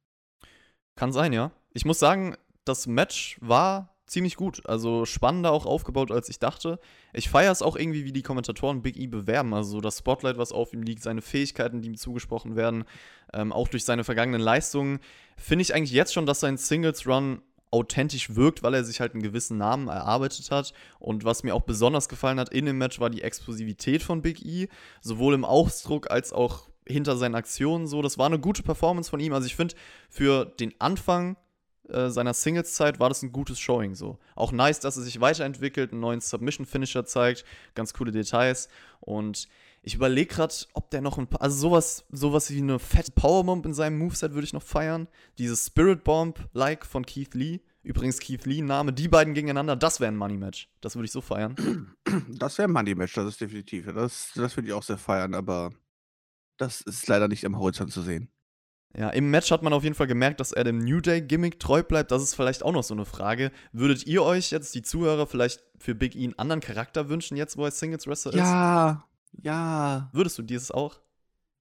Kann sein, ja. Ich muss sagen, das Match war ziemlich gut. Also spannender auch aufgebaut, als ich dachte. Ich feiere es auch irgendwie, wie die Kommentatoren Big E bewerben. Also so das Spotlight, was auf ihm liegt, seine Fähigkeiten, die ihm zugesprochen werden, ähm, auch durch seine vergangenen Leistungen. Finde ich eigentlich jetzt schon, dass sein Singles-Run authentisch wirkt, weil er sich halt einen gewissen Namen erarbeitet hat. Und was mir auch besonders gefallen hat in dem Match, war die Explosivität von Big E. Sowohl im Ausdruck als auch hinter seinen Aktionen so. Das war eine gute Performance von ihm. Also ich finde, für den Anfang äh, seiner Singles-Zeit war das ein gutes Showing so. Auch nice, dass er sich weiterentwickelt, einen neuen Submission-Finisher zeigt, ganz coole Details. Und ich überlege gerade, ob der noch ein paar, also sowas, sowas wie eine fette Powerbomb in seinem Moveset würde ich noch feiern. Dieses Spirit Bomb-like von Keith Lee. Übrigens Keith Lee, Name, die beiden gegeneinander, das wäre ein Money-Match. Das würde ich so feiern. Das wäre ein Money-Match, das ist definitiv. Das, das würde ich auch sehr feiern, aber das ist leider nicht am Horizont zu sehen. Ja, im Match hat man auf jeden Fall gemerkt, dass er dem New Day-Gimmick treu bleibt. Das ist vielleicht auch noch so eine Frage. Würdet ihr euch jetzt, die Zuhörer, vielleicht für Big E einen anderen Charakter wünschen, jetzt wo er Singles-Wrestler ist? Ja, ja. Würdest du dieses auch?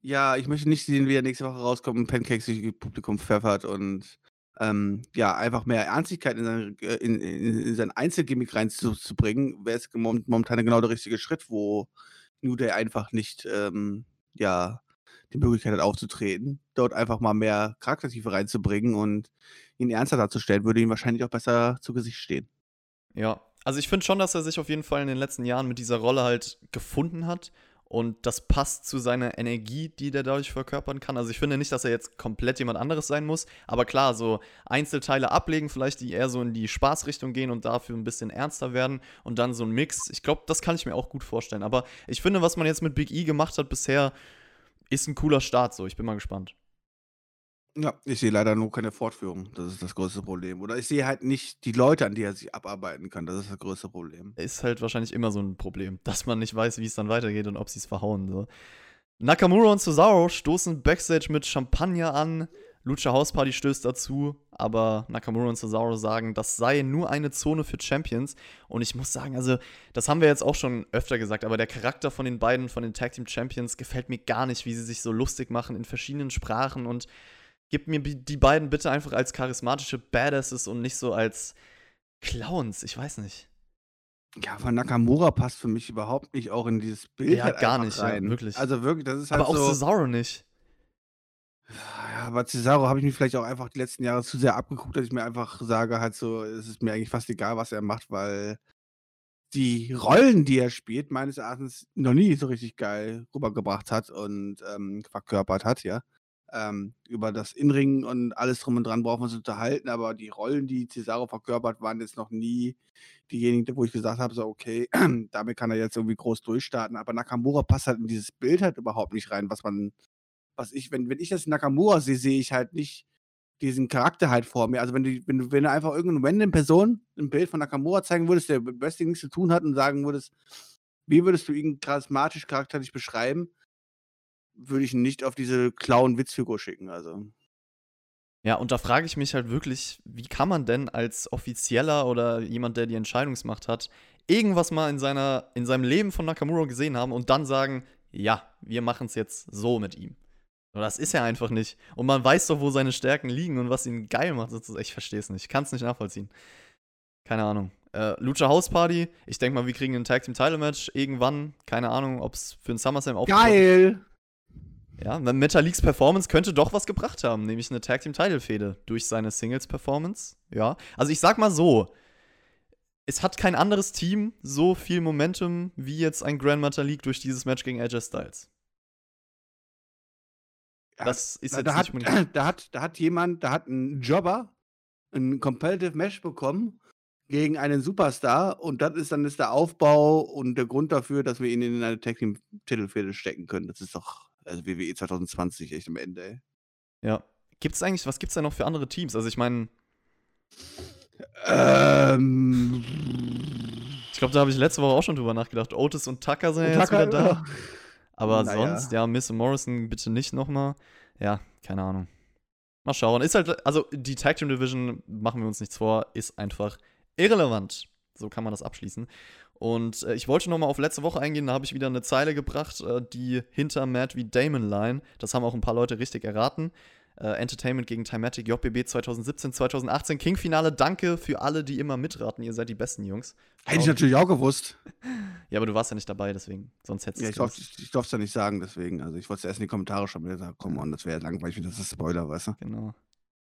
Ja, ich möchte nicht sehen, wie er nächste Woche rauskommt und Pancakes durch das Publikum pfeffert und ähm, ja, einfach mehr Ernstigkeit in sein, äh, in, in, in sein Einzelgimmick reinzubringen, wäre es mom- momentan genau der richtige Schritt, wo New Day einfach nicht ähm, ja, die Möglichkeit hat aufzutreten, dort einfach mal mehr Charaktertiefe reinzubringen und ihn ernster darzustellen, würde ihm wahrscheinlich auch besser zu Gesicht stehen. Ja, also ich finde schon, dass er sich auf jeden Fall in den letzten Jahren mit dieser Rolle halt gefunden hat. Und das passt zu seiner Energie, die der dadurch verkörpern kann. Also ich finde nicht, dass er jetzt komplett jemand anderes sein muss. Aber klar, so Einzelteile ablegen, vielleicht, die eher so in die Spaßrichtung gehen und dafür ein bisschen ernster werden. Und dann so ein Mix. Ich glaube, das kann ich mir auch gut vorstellen. Aber ich finde, was man jetzt mit Big E gemacht hat bisher, ist ein cooler Start. So, ich bin mal gespannt. Ja, ich sehe leider nur keine Fortführung. Das ist das größte Problem. Oder ich sehe halt nicht die Leute, an die er sich abarbeiten kann. Das ist das größte Problem. Ist halt wahrscheinlich immer so ein Problem, dass man nicht weiß, wie es dann weitergeht und ob sie es verhauen. So. Nakamura und Cesaro stoßen Backstage mit Champagner an. Lucha House Party stößt dazu, aber Nakamura und Cesaro sagen, das sei nur eine Zone für Champions. Und ich muss sagen, also, das haben wir jetzt auch schon öfter gesagt, aber der Charakter von den beiden, von den Tag Team Champions, gefällt mir gar nicht, wie sie sich so lustig machen in verschiedenen Sprachen und gib mir die beiden bitte einfach als charismatische Badasses und nicht so als Clowns. Ich weiß nicht. Ja, von Nakamura passt für mich überhaupt nicht auch in dieses Bild Ja, halt gar nicht, ja, rein. wirklich. Also wirklich, das ist halt Aber auch so. Cesaro nicht. Ja, aber Cesaro habe ich mir vielleicht auch einfach die letzten Jahre zu sehr abgeguckt, dass ich mir einfach sage, halt so, es ist mir eigentlich fast egal, was er macht, weil die Rollen, die er spielt, meines Erachtens noch nie so richtig geil rübergebracht hat und ähm, verkörpert hat, ja. Ähm, über das Inringen und alles drum und dran brauchen wir uns unterhalten, aber die Rollen, die Cesaro verkörpert, waren jetzt noch nie diejenigen, wo ich gesagt habe, so, okay, damit kann er jetzt irgendwie groß durchstarten. Aber Nakamura passt halt in dieses Bild halt überhaupt nicht rein, was man, was ich, wenn, wenn ich das Nakamura sehe, sehe ich halt nicht diesen Charakter halt vor mir. Also wenn du, wenn du, wenn du einfach irgendeine random Person ein Bild von Nakamura zeigen würdest, der mit Wrestling nichts zu tun hat und sagen würdest, wie würdest du ihn charismatisch, charakterlich beschreiben, würde ich ihn nicht auf diese Clown-Witzfigur schicken. Also. Ja, und da frage ich mich halt wirklich, wie kann man denn als Offizieller oder jemand, der die Entscheidungsmacht hat, irgendwas mal in, seiner, in seinem Leben von Nakamura gesehen haben und dann sagen, ja, wir machen es jetzt so mit ihm. Aber das ist ja einfach nicht. Und man weiß doch, wo seine Stärken liegen und was ihn geil macht. Ich verstehe es nicht. Ich kann es nicht nachvollziehen. Keine Ahnung. Äh, Lucha House Party. Ich denke mal, wir kriegen ein Tag Team Title Match irgendwann. Keine Ahnung, ob es für ein SummerSlam aufgebaut Geil! ja, Metaliks Performance könnte doch was gebracht haben, nämlich eine Tag Team Title Fehde durch seine Singles Performance. Ja, also ich sag mal so, es hat kein anderes Team so viel Momentum wie jetzt ein Grand Metalik durch dieses Match gegen AJ Styles. Ja, Das ist da, jetzt da, nicht hat, da, hat, da hat jemand, da hat ein Jobber ein Competitive Match bekommen gegen einen Superstar und das ist dann ist der Aufbau und der Grund dafür, dass wir ihn in eine Tag Team Titelfehde stecken können. Das ist doch also WWE 2020 echt am Ende. Ey. Ja. Gibt's eigentlich, was gibt's da noch für andere Teams? Also ich meine, Ähm, Ich glaube, da habe ich letzte Woche auch schon drüber nachgedacht. Otis und Tucker sind ja Und jetzt Tucker, wieder da. Aber Naja. sonst, ja, Miss Morrison bitte nicht nochmal. Ja, keine Ahnung. Mal schauen. Ist halt, also die Tag Team Division, machen wir uns nichts vor, ist einfach irrelevant. So kann man das abschließen. Und äh, ich wollte nochmal auf letzte Woche eingehen, da habe ich wieder eine Zeile gebracht, äh, die hinter Matt wie Damon Line. Das haben auch ein paar Leute richtig erraten. Äh, Entertainment gegen Timatic, JBB 2017, 2018, King-Finale. Danke für alle, die immer mitraten. Ihr seid die besten Jungs. Hätte ich natürlich auch gewusst. Ja, aber du warst ja nicht dabei, deswegen. Sonst hättest Ja, du ich durfte ich, ich ja nicht sagen, deswegen. Also ich wollte es erst in die Kommentare schon wieder sagen, komm on, das wäre langweilig, das ist Spoiler, weißt du? Genau.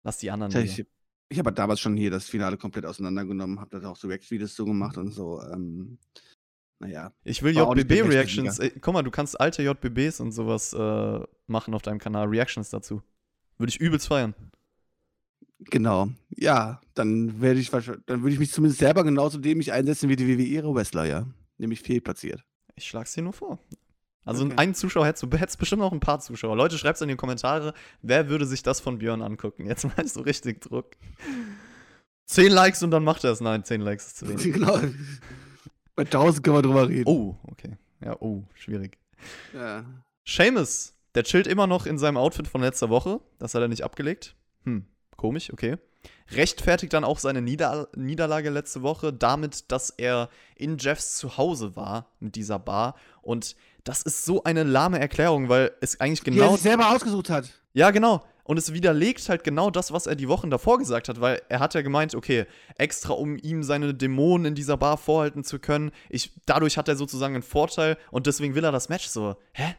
Lass die anderen. Lieber. ich ich habe damals schon hier das Finale komplett auseinandergenommen, habe da auch so React-Videos so gemacht und so. Ähm, naja. Ich will JBB-Reactions. Guck mal, du kannst alte JBBs und sowas äh, machen auf deinem Kanal. Reactions dazu. Würde ich übelst feiern. Genau. Ja, dann werde ich dann würde ich mich zumindest selber genauso dämlich einsetzen wie die WWE-Wrestler, ja. Nämlich fehlplatziert. Ich schlag's dir nur vor. Also Okay. einen Zuschauer hättest du, hättest bestimmt noch ein paar Zuschauer. Leute, schreibt's in die Kommentare, wer würde sich das von Björn angucken? Jetzt mal so richtig Druck. Zehn Likes und dann macht er es. Nein, zehn Likes ist zu wenig. genau. Bei 1000 können wir drüber reden. Oh, okay. Ja, oh, schwierig. Ja. Seamus, der chillt immer noch in seinem Outfit von letzter Woche. Das hat er nicht abgelegt. Hm, komisch, okay. Rechtfertigt dann auch seine Nieder Niederlage letzte Woche damit, dass er in Jeffs Zuhause war mit dieser Bar. Und das ist so eine lahme Erklärung, weil es eigentlich Die er genau. sich selber ausgesucht hat. Ja, genau. Und es widerlegt halt genau das, was er die Wochen davor gesagt hat, weil er hat ja gemeint, okay, extra um ihm seine Dämonen in dieser Bar vorhalten zu können, ich, dadurch hat er sozusagen einen Vorteil und deswegen will er das Match so. Hä?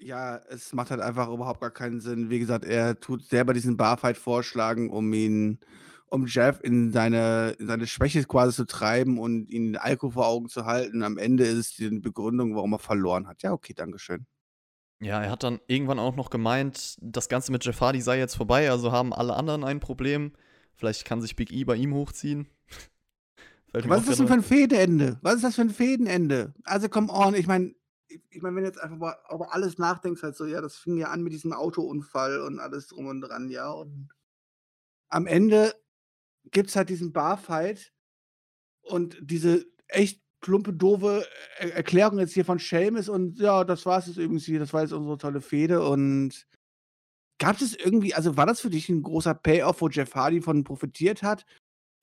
Ja, es macht halt einfach überhaupt gar keinen Sinn. Wie gesagt, er tut selber diesen Barfight vorschlagen, um ihn, um Jeff in seine, in seine Schwäche quasi zu treiben und ihn den Alkohol vor Augen zu halten. Am Ende ist es die Begründung, warum er verloren hat. Ja, okay, Dankeschön. Ja, er hat dann irgendwann auch noch gemeint, das Ganze mit Jeff Hardy sei jetzt vorbei, also haben alle anderen ein Problem. Vielleicht kann sich Big E bei ihm hochziehen. Was ist das denn für ein Fädenende? Was ist das für ein Fädenende? Also, come on, ich meine, ich, meine, wenn du jetzt einfach mal über alles nachdenkst, halt so, ja, das fing ja an mit diesem Autounfall und alles drum und dran, ja, und am Ende gibt es halt diesen Barfight und diese echt plumpe, doofe Er Erklärung jetzt hier von Seamus und ja, das war es jetzt übrigens hier, das war jetzt unsere tolle Fehde und gab es irgendwie, also war das für dich ein großer Payoff, wo Jeff Hardy von profitiert hat?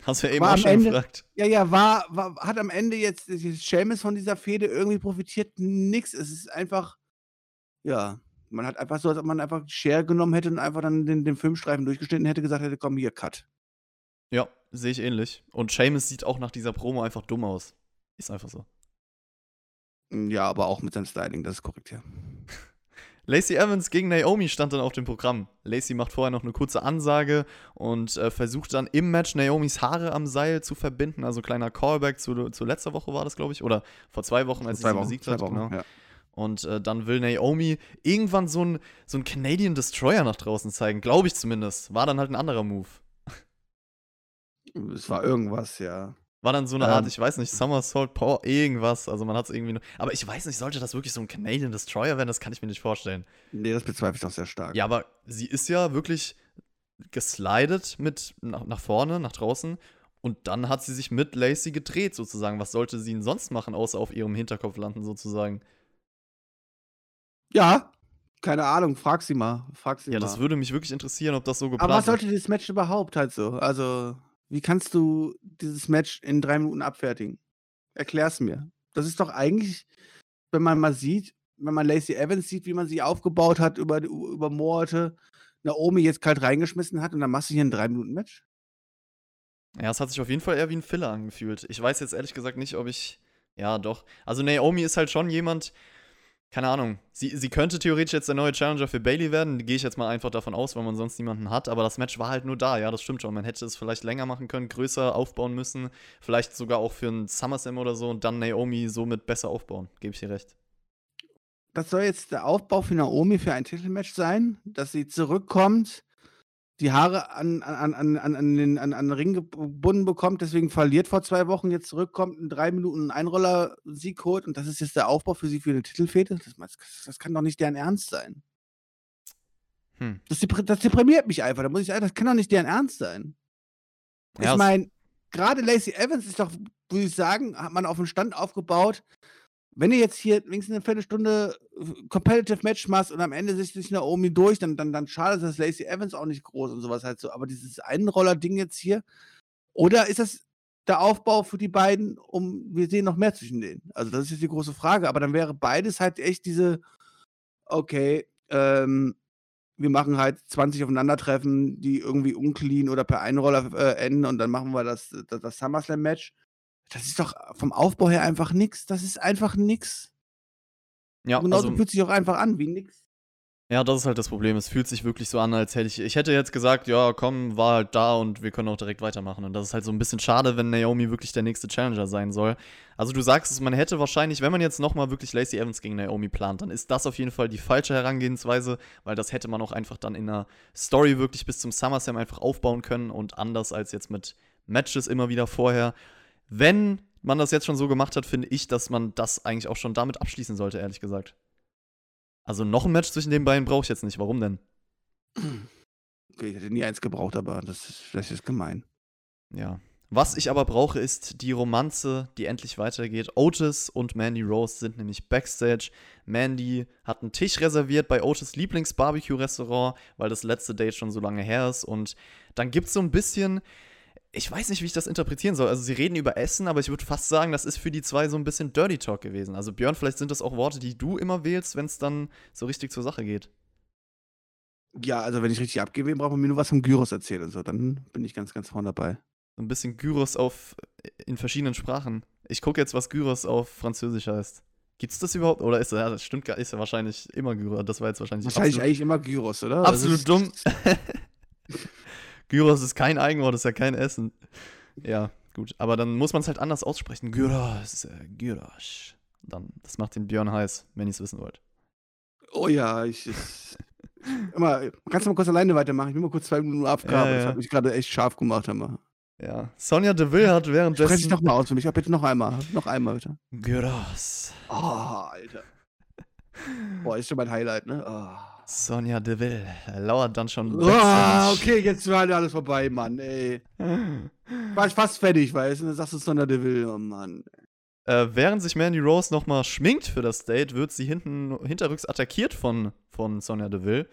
Hast du ja eben War auch schon Ende- gefragt. Ja, ja, war, war, hat am Ende jetzt Seamus von dieser Fehde irgendwie profitiert? Nix. Es ist einfach, ja, man hat einfach so, als ob man einfach die Share genommen hätte und einfach dann den, den Filmstreifen durchgeschnitten hätte, gesagt hätte, komm, hier, cut. Ja, sehe ich ähnlich. Und Seamus sieht auch nach dieser Promo einfach dumm aus. Ist einfach so. Ja, aber auch mit seinem Styling, das ist korrekt, ja. Lacey Evans gegen Naomi stand dann auf dem Programm. Lacey macht vorher noch eine kurze Ansage und äh, versucht dann im Match Naomis Haare am Seil zu verbinden. Also kleiner Callback zu, zu letzter Woche war das, glaube ich. Oder vor zwei Wochen, als sie Zwei sie Wochen, besiegt hat. Wochen, Genau. ja. Und äh, dann will Naomi irgendwann so einen so einen Canadian Destroyer nach draußen zeigen. Glaube ich zumindest. War dann halt ein anderer Move. Es war irgendwas, ja. War dann so eine Art, Ähm. ich weiß nicht, Somersault Power, irgendwas. Also man hat es irgendwie nur. Aber ich weiß nicht, sollte das wirklich so ein Canadian Destroyer werden? Das kann ich mir nicht vorstellen. Nee, das bezweifle ich doch sehr stark. Ja, aber sie ist ja wirklich geslidet mit nach, nach vorne, nach draußen. Und dann hat sie sich mit Lacey gedreht, sozusagen. Was sollte sie denn sonst machen, außer auf ihrem Hinterkopf landen, sozusagen? Ja, keine Ahnung, frag sie mal. Frag sie Ja, mal. das würde mich wirklich interessieren, ob das so geplant aber was sollte dieses Match überhaupt halt so? Also, wie kannst du dieses Match in drei Minuten abfertigen? Erklär's mir. Das ist doch eigentlich, wenn man mal sieht, wenn man Lacey Evans sieht, wie man sie aufgebaut hat über, über Monate, Naomi jetzt kalt reingeschmissen hat und dann machst du hier ein drei Minuten Match? Ja, es hat sich auf jeden Fall eher wie ein Filler angefühlt. Ich weiß jetzt ehrlich gesagt nicht, ob ich. Ja, doch. Also Naomi ist halt schon jemand. Keine Ahnung. Sie, sie könnte theoretisch jetzt der neue Challenger für Bailey werden. Gehe ich jetzt mal einfach davon aus, weil man sonst niemanden hat. Aber das Match war halt nur da. Ja, das stimmt schon. Man hätte es vielleicht länger machen können, größer aufbauen müssen. Vielleicht sogar auch für einen SummerSlam oder so und dann Naomi somit besser aufbauen. Gebe ich dir recht. Das soll jetzt der Aufbau für Naomi für ein Titelmatch sein, dass sie zurückkommt, die Haare an, an, an, an, an, den, an, an den Ring gebunden bekommt, deswegen verliert vor zwei Wochen, jetzt zurückkommt, in drei Minuten Einroller-Sieg holt und das ist jetzt der Aufbau für sie für eine Titelfete? Das, das kann doch nicht deren Ernst sein. Hm. Das, das deprimiert mich einfach. Da muss ich sagen, das kann doch nicht deren Ernst sein. Ja, ich meine, gerade Lacey Evans ist doch würde ich sagen, hat man auf den Stand aufgebaut. Wenn du jetzt hier wenigstens eine Viertelstunde äh, Competitive Match machst und am Ende sich sich Naomi durch, dann, dann, dann schade, dass Lacey Evans auch nicht groß und sowas halt so. Aber dieses Einroller-Ding jetzt hier, oder ist das der Aufbau für die beiden, um wir sehen noch mehr zwischen denen? Also, das ist jetzt die große Frage. Aber dann wäre beides halt echt diese, okay, ähm, wir machen halt 20 Aufeinandertreffen, die irgendwie unclean oder per Einroller äh, enden und dann machen wir das, das, das SummerSlam-Match. Das ist doch vom Aufbau her einfach nix. Das ist einfach nix. Ja, Genauso also, fühlt sich auch einfach an wie nix. ja, das ist halt das Problem. Es fühlt sich wirklich so an, als hätte ich. Ich hätte jetzt gesagt, ja, komm, war halt da und wir können auch direkt weitermachen. Und das ist halt so ein bisschen schade, wenn Naomi wirklich der nächste Challenger sein soll. Also, du sagst es, man hätte wahrscheinlich, wenn man jetzt nochmal wirklich Lacey Evans gegen Naomi plant, dann ist das auf jeden Fall die falsche Herangehensweise, weil das hätte man auch einfach dann in einer Story wirklich bis zum SummerSlam einfach aufbauen können und anders als jetzt mit Matches immer wieder vorher. Wenn man das jetzt schon so gemacht hat, finde ich, dass man das eigentlich auch schon damit abschließen sollte, ehrlich gesagt. Also noch ein Match zwischen den beiden brauche ich jetzt nicht. Warum denn? Okay, ich hätte nie eins gebraucht, aber das ist vielleicht ist gemein. Ja. Was ich aber brauche, ist die Romanze, die endlich weitergeht. Otis und Mandy Rose sind nämlich backstage. Mandy hat einen Tisch reserviert bei Otis Lieblings-Barbecue-Restaurant, weil das letzte Date schon so lange her ist. Und dann gibt es so ein bisschen, ich weiß nicht, wie ich das interpretieren soll. Also sie reden über Essen, aber ich würde fast sagen, das ist für die zwei so ein bisschen Dirty Talk gewesen. Also Björn, vielleicht sind das auch Worte, die du immer wählst, wenn es dann so richtig zur Sache geht. Ja, also wenn ich richtig abgebe, braucht man mir nur was vom Gyros erzählen und so. Dann bin ich ganz, ganz vorne dabei. So ein bisschen Gyros auf in verschiedenen Sprachen. Ich gucke jetzt, was Gyros auf Französisch heißt. Gibt's das überhaupt? Oder ist ja, das stimmt gar, ist ja wahrscheinlich immer Gyros. Das war jetzt wahrscheinlich Wahrscheinlich absolut, eigentlich immer Gyros, oder? absolut Also, dumm. Gyros ist kein Eigenwort, ist ja kein Essen. Ja, gut. Aber dann muss man es halt anders aussprechen. Gyros, äh, Gyros. Dann, das macht den Björn heiß, wenn ihr es wissen wollt. Oh ja, ich. ich immer, kannst du mal kurz alleine weitermachen? Ich will mal kurz zwei Minuten abgraben. Ja, Das ja. hat mich gerade echt scharf gemacht. Hammer. Ja. Sonja Deville hat Spreche ich währenddessen. noch mal aus für mich. Ja, bitte noch einmal. Noch einmal, bitte. Gyros. Oh, Alter. Boah, ist schon mein Highlight, ne? Oh. Sonja Deville lauert dann schon. Ah, okay, jetzt war halt alles vorbei, Mann, ey. War ich fast fertig, weißt du? Dann sagst du Sonja Deville, oh Mann. Äh, während sich Mandy Rose nochmal schminkt für das Date, wird sie hinten hinterrücks attackiert von, von Sonja Deville.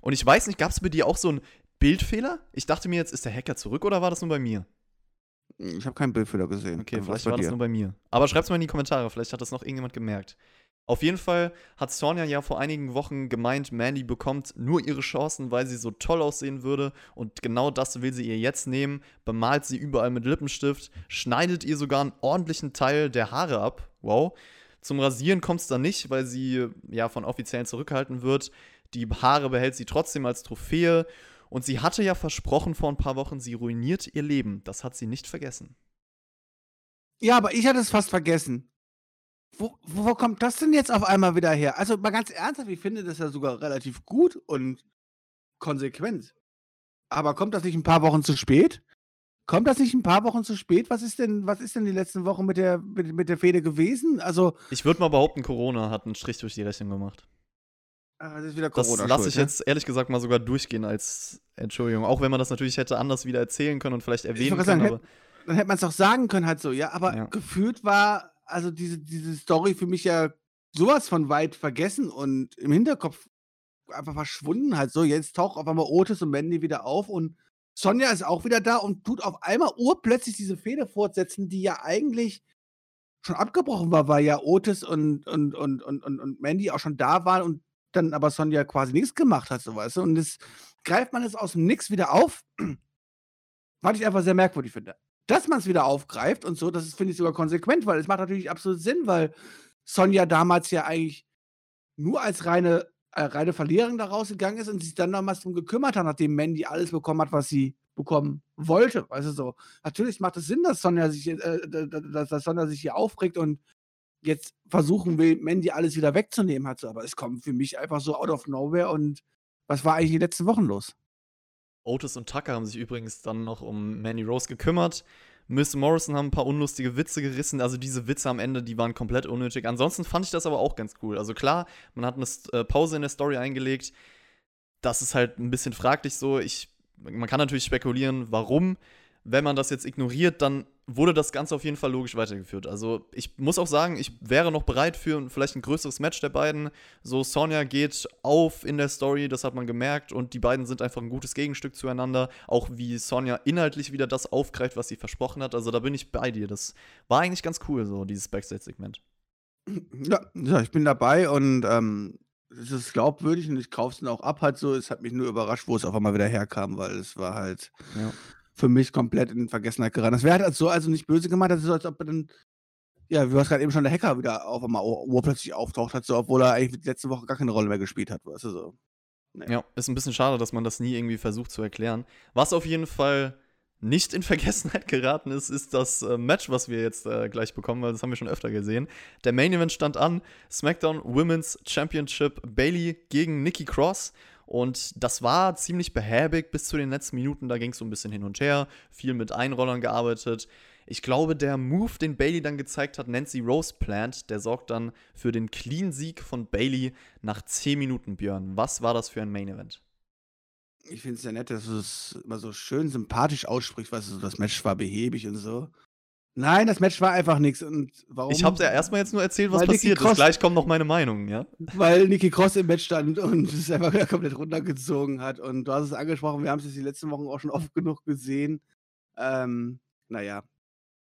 Und ich weiß nicht, gab es bei dir auch so einen Bildfehler? Ich dachte mir jetzt, ist der Hacker zurück oder war das nur bei mir? Ich habe keinen Bildfehler gesehen. Okay, vielleicht war bei das dir? nur bei mir. Aber schreib's mal in die Kommentare, vielleicht hat das noch irgendjemand gemerkt. Auf jeden Fall hat Sonja ja vor einigen Wochen gemeint, Mandy bekommt nur ihre Chancen, weil sie so toll aussehen würde. Und genau das will sie ihr jetzt nehmen. Bemalt sie überall mit Lippenstift, schneidet ihr sogar einen ordentlichen Teil der Haare ab. Wow. Zum Rasieren kommt es dann nicht, weil sie ja von Offiziellen zurückgehalten wird. Die Haare behält sie trotzdem als Trophäe. Und sie hatte ja versprochen vor ein paar Wochen, sie ruiniert ihr Leben. Das hat sie nicht vergessen. Ja, aber ich hatte es fast vergessen. Wo, wo, kommt das denn jetzt auf einmal wieder her? Also mal ganz ernsthaft, ich finde das ja sogar relativ gut und konsequent. Aber kommt das nicht ein paar Wochen zu spät? Kommt das nicht ein paar Wochen zu spät? Was ist denn, was ist denn die letzten Wochen mit der, mit, mit der Fehde gewesen? Also, Ich würde mal behaupten, Corona hat einen Strich durch die Rechnung gemacht. ah, das ist wieder Das Corona. lasse schuld, ich ne? jetzt ehrlich gesagt mal sogar durchgehen als Entschuldigung. Auch wenn man das natürlich hätte anders wieder erzählen können und vielleicht erwähnen können. sagen, Aber Dann hätte man es auch sagen können, halt so, ja. Aber Ja. gefühlt war also diese, diese Story für mich ja sowas von weit vergessen und im Hinterkopf einfach verschwunden halt so. Jetzt taucht auf einmal Otis und Mandy wieder auf und Sonja ist auch wieder da und tut auf einmal urplötzlich diese Fehde fortsetzen, die ja eigentlich schon abgebrochen war, weil ja Otis und, und, und, und, und, und Mandy auch schon da waren und dann aber Sonja quasi nichts gemacht hat, so weißt du. Und das greift man es aus dem Nix wieder auf, was ich einfach sehr merkwürdig finde. Dass man es wieder aufgreift und so, das finde ich sogar konsequent, weil es macht natürlich absolut Sinn, weil Sonja damals ja eigentlich nur als reine, äh, reine Verliererin da rausgegangen ist und sich dann damals drum gekümmert hat, nachdem Mandy alles bekommen hat, was sie bekommen wollte. Weißt du so. Natürlich macht es Sinn, dass Sonja sich, äh, dass, dass Sonja sich hier aufregt und jetzt versuchen will, Mandy alles wieder wegzunehmen hat. So. Aber es kommt für mich einfach so out of nowhere und was war eigentlich die letzten Wochen los? Otis und Tucker haben sich übrigens dann noch um Manny Rose gekümmert. Miss Morrison haben ein paar unlustige Witze gerissen. Also diese Witze am Ende, die waren komplett unnötig. Ansonsten fand ich das aber auch ganz cool. Also klar, man hat eine äh, Pause in der Story eingelegt. Das ist halt ein bisschen fraglich so. Ich, man kann natürlich spekulieren, warum. Wenn man das jetzt ignoriert, dann wurde das Ganze auf jeden Fall logisch weitergeführt. Also ich muss auch sagen, ich wäre noch bereit für vielleicht ein größeres Match der beiden. So Sonja geht auf in der Story, das hat man gemerkt und die beiden sind einfach ein gutes Gegenstück zueinander. Auch wie Sonja inhaltlich wieder das aufgreift, was sie versprochen hat. Also da bin ich bei dir. Das war eigentlich ganz cool, so dieses Backstage-Segment. Ja, ja, ich bin dabei und ähm, es ist glaubwürdig und ich kaufe es dann auch ab halt so. Es hat mich nur überrascht, wo es auf einmal wieder herkam, weil es war halt Ja. Für mich komplett in Vergessenheit geraten. Das wäre halt so, also nicht böse gemeint, das ist so, als ob dann, ja, wie hast gerade eben schon, der Hacker wieder auf einmal urplötzlich auftaucht hat, so, obwohl er eigentlich letzte Woche gar keine Rolle mehr gespielt hat, weißt du so. Ja, ist ein bisschen schade, dass man das nie irgendwie versucht zu erklären. Was auf jeden Fall nicht in Vergessenheit geraten ist, ist das äh, Match, was wir jetzt äh, gleich bekommen, weil das haben wir schon öfter gesehen. Der Main Event stand an: SmackDown Women's Championship Bailey gegen Nikki Cross. Und das war ziemlich behäbig bis zu den letzten Minuten. Da ging es so ein bisschen hin und her, viel mit Einrollern gearbeitet. Ich glaube, der Move, den Bailey dann gezeigt hat, Nancy Rose plant, der sorgt dann für den Clean-Sieg von Bailey nach 10 Minuten, Björn. Was war das für ein Main Event? Ich finde es ja nett, dass du es immer so schön sympathisch aussprichst, weißt du, das Match war behäbig und so. Nein, das Match war einfach nichts. Und warum? Ich habe dir erstmal jetzt nur erzählt, was Weil passiert ist. Cross- Gleich kommt noch meine Meinung, ja? Weil Nikki Cross im Match stand und es einfach wieder komplett runtergezogen hat. Und du hast es angesprochen, wir haben es jetzt die letzten Wochen auch schon oft genug gesehen. Ähm, naja,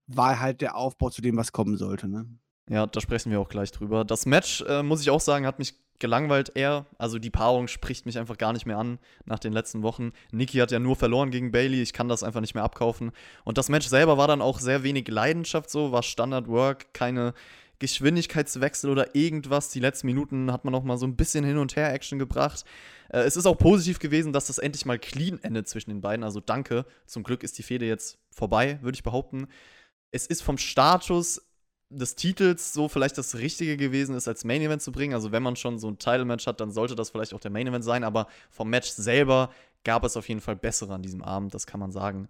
war halt der Aufbau zu dem, was kommen sollte, ne? Ja, da sprechen wir auch gleich drüber. Das Match, äh, muss ich auch sagen, hat mich gelangweilt eher. Also die Paarung spricht mich einfach gar nicht mehr an nach den letzten Wochen. Nikki hat ja nur verloren gegen Bailey, ich kann das einfach nicht mehr abkaufen. Und das Match selber war dann auch sehr wenig Leidenschaft so, war Standard Work, keine Geschwindigkeitswechsel oder irgendwas. Die letzten Minuten hat man noch mal so ein bisschen hin und her Action gebracht. Äh, es ist auch positiv gewesen, dass das endlich mal clean endet zwischen den beiden. Also danke. Zum Glück ist die Fehde jetzt vorbei, würde ich behaupten. Es ist vom Status des Titels so vielleicht das Richtige gewesen ist, als Main Event zu bringen. Also wenn man schon so ein Title-Match hat, dann sollte das vielleicht auch der Main Event sein. Aber vom Match selber gab es auf jeden Fall bessere an diesem Abend, das kann man sagen.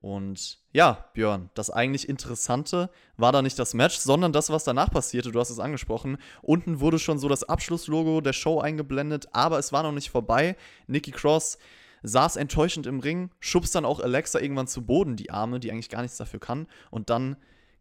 Und ja, Björn, das eigentlich Interessante war da nicht das Match, sondern das, was danach passierte. Du hast es angesprochen. Unten wurde schon so das Abschlusslogo der Show eingeblendet, aber es war noch nicht vorbei. Nikki Cross saß enttäuschend im Ring, schubst dann auch Alexa irgendwann zu Boden, die Arme, die eigentlich gar nichts dafür kann. Und dann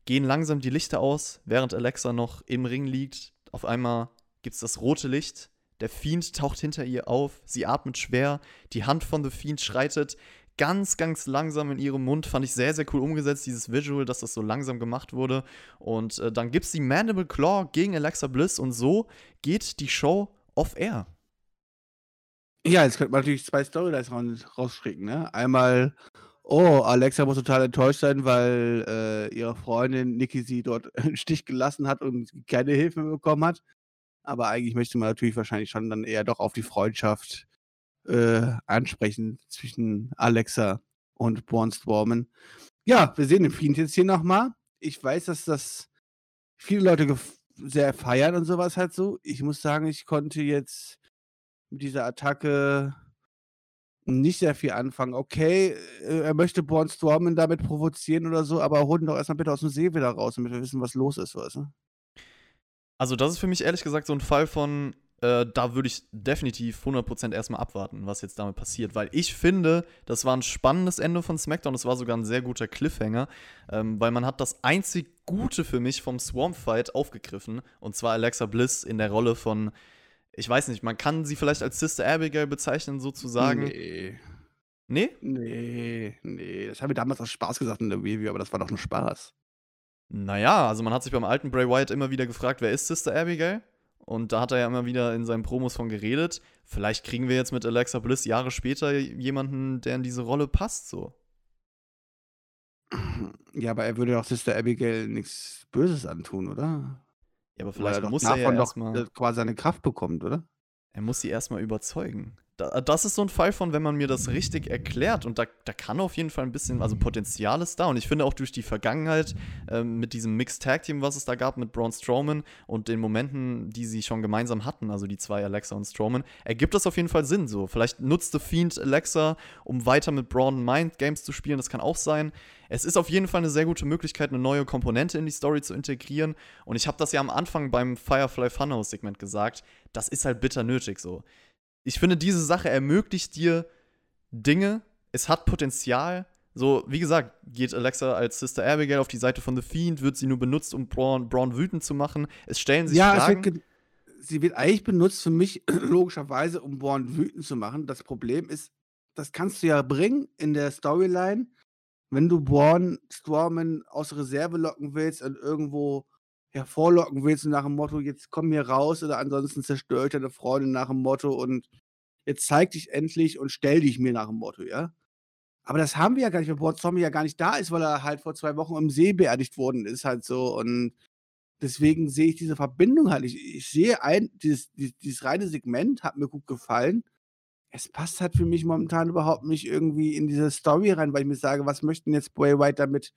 gehen langsam die Lichter aus, während Alexa noch im Ring liegt. Auf einmal gibt es das rote Licht. Der Fiend taucht hinter ihr auf. Sie atmet schwer. Die Hand von The Fiend schreitet ganz, ganz langsam in ihrem Mund. Fand ich sehr, sehr cool umgesetzt, dieses Visual, dass das so langsam gemacht wurde. Und äh, dann gibt es die Mandible Claw gegen Alexa Bliss. Und so geht die Show off-air. Ja, jetzt könnte man natürlich zwei Storylines raus- rausstricken, ne? Einmal, oh, Alexa muss total enttäuscht sein, weil äh, ihre Freundin Nikki sie dort im Stich gelassen hat und keine Hilfe bekommen hat. Aber eigentlich möchte man natürlich wahrscheinlich schon dann eher doch auf die Freundschaft äh, ansprechen zwischen Alexa und Braun Strowman. Ja, wir sehen den Fiend jetzt hier nochmal. Ich weiß, dass das viele Leute sehr feiern und sowas halt so. Ich muss sagen, ich konnte jetzt mit dieser Attacke nicht sehr viel anfangen. Okay, äh, er möchte Braun Strowman damit provozieren oder so, aber hol ihn doch erstmal bitte aus dem See wieder raus, damit wir wissen, was los ist, weißt du? Also, das ist für mich ehrlich gesagt so ein Fall von, äh, da würde ich definitiv 100% erstmal abwarten, was jetzt damit passiert. Weil ich finde, das war ein spannendes Ende von SmackDown. Das war sogar ein sehr guter Cliffhanger, ähm, weil man hat das einzig Gute für mich vom Swamp Fight aufgegriffen. Und zwar Alexa Bliss in der Rolle von, ich weiß nicht, man kann sie vielleicht als Sister Abigail bezeichnen, sozusagen. Nee. Nee? Nee, nee. Das haben wir damals aus Spaß gesagt in der Review, aber das war doch nur Spaß. Naja, also man hat sich beim alten Bray Wyatt immer wieder gefragt, wer ist Sister Abigail? Und da hat er ja immer wieder in seinen Promos von geredet. Vielleicht kriegen wir jetzt mit Alexa Bliss Jahre später jemanden, der in diese Rolle passt, so. Ja, aber er würde doch Sister Abigail nichts Böses antun, oder? Ja, aber vielleicht muss er ja erstmal. äh, quasi seine Kraft bekommt, oder? Er muss sie erstmal überzeugen. Da, das ist so ein Fall von, wenn man mir das richtig erklärt und da, da kann auf jeden Fall ein bisschen, also Potenzial ist da und ich finde auch durch die Vergangenheit ähm, mit diesem Mixed Tag Team, was es da gab mit Braun Strowman und den Momenten, die sie schon gemeinsam hatten, also die zwei Alexa und Strowman, ergibt das auf jeden Fall Sinn so. Vielleicht nutzt The Fiend Alexa, um weiter mit Braun Mind Games zu spielen, das kann auch sein. Es ist auf jeden Fall eine sehr gute Möglichkeit, eine neue Komponente in die Story zu integrieren und ich habe das ja am Anfang beim Firefly Funhouse Segment gesagt, das ist halt bitter nötig so ich finde, diese Sache ermöglicht dir Dinge, es hat Potenzial, So, wie gesagt, geht Alexa als Sister Abigail auf die Seite von The Fiend, wird sie nur benutzt, um Braun, Braun wütend zu machen. Es stellen sich ja, Fragen. Wird sie wird eigentlich benutzt für mich logischerweise, um Braun wütend zu machen. Das Problem ist, das kannst du ja bringen in der Storyline, wenn du Braun Strowman aus Reserve locken willst und irgendwo hervorlocken willst und nach dem Motto, jetzt komm hier raus oder ansonsten zerstöre ich deine Freundin nach dem Motto und jetzt zeig dich endlich und stell dich mir nach dem Motto, ja? Aber das haben wir ja gar nicht, weil Braun Strowman ja gar nicht da ist, weil er halt vor zwei Wochen im See beerdigt worden ist, halt so. Und deswegen sehe ich diese Verbindung halt nicht. Ich sehe ein, dieses, dieses, dieses reine Segment hat mir gut gefallen. Es passt halt für mich momentan überhaupt nicht irgendwie in diese Story rein, weil ich mir sage, was möchten jetzt Bray White damit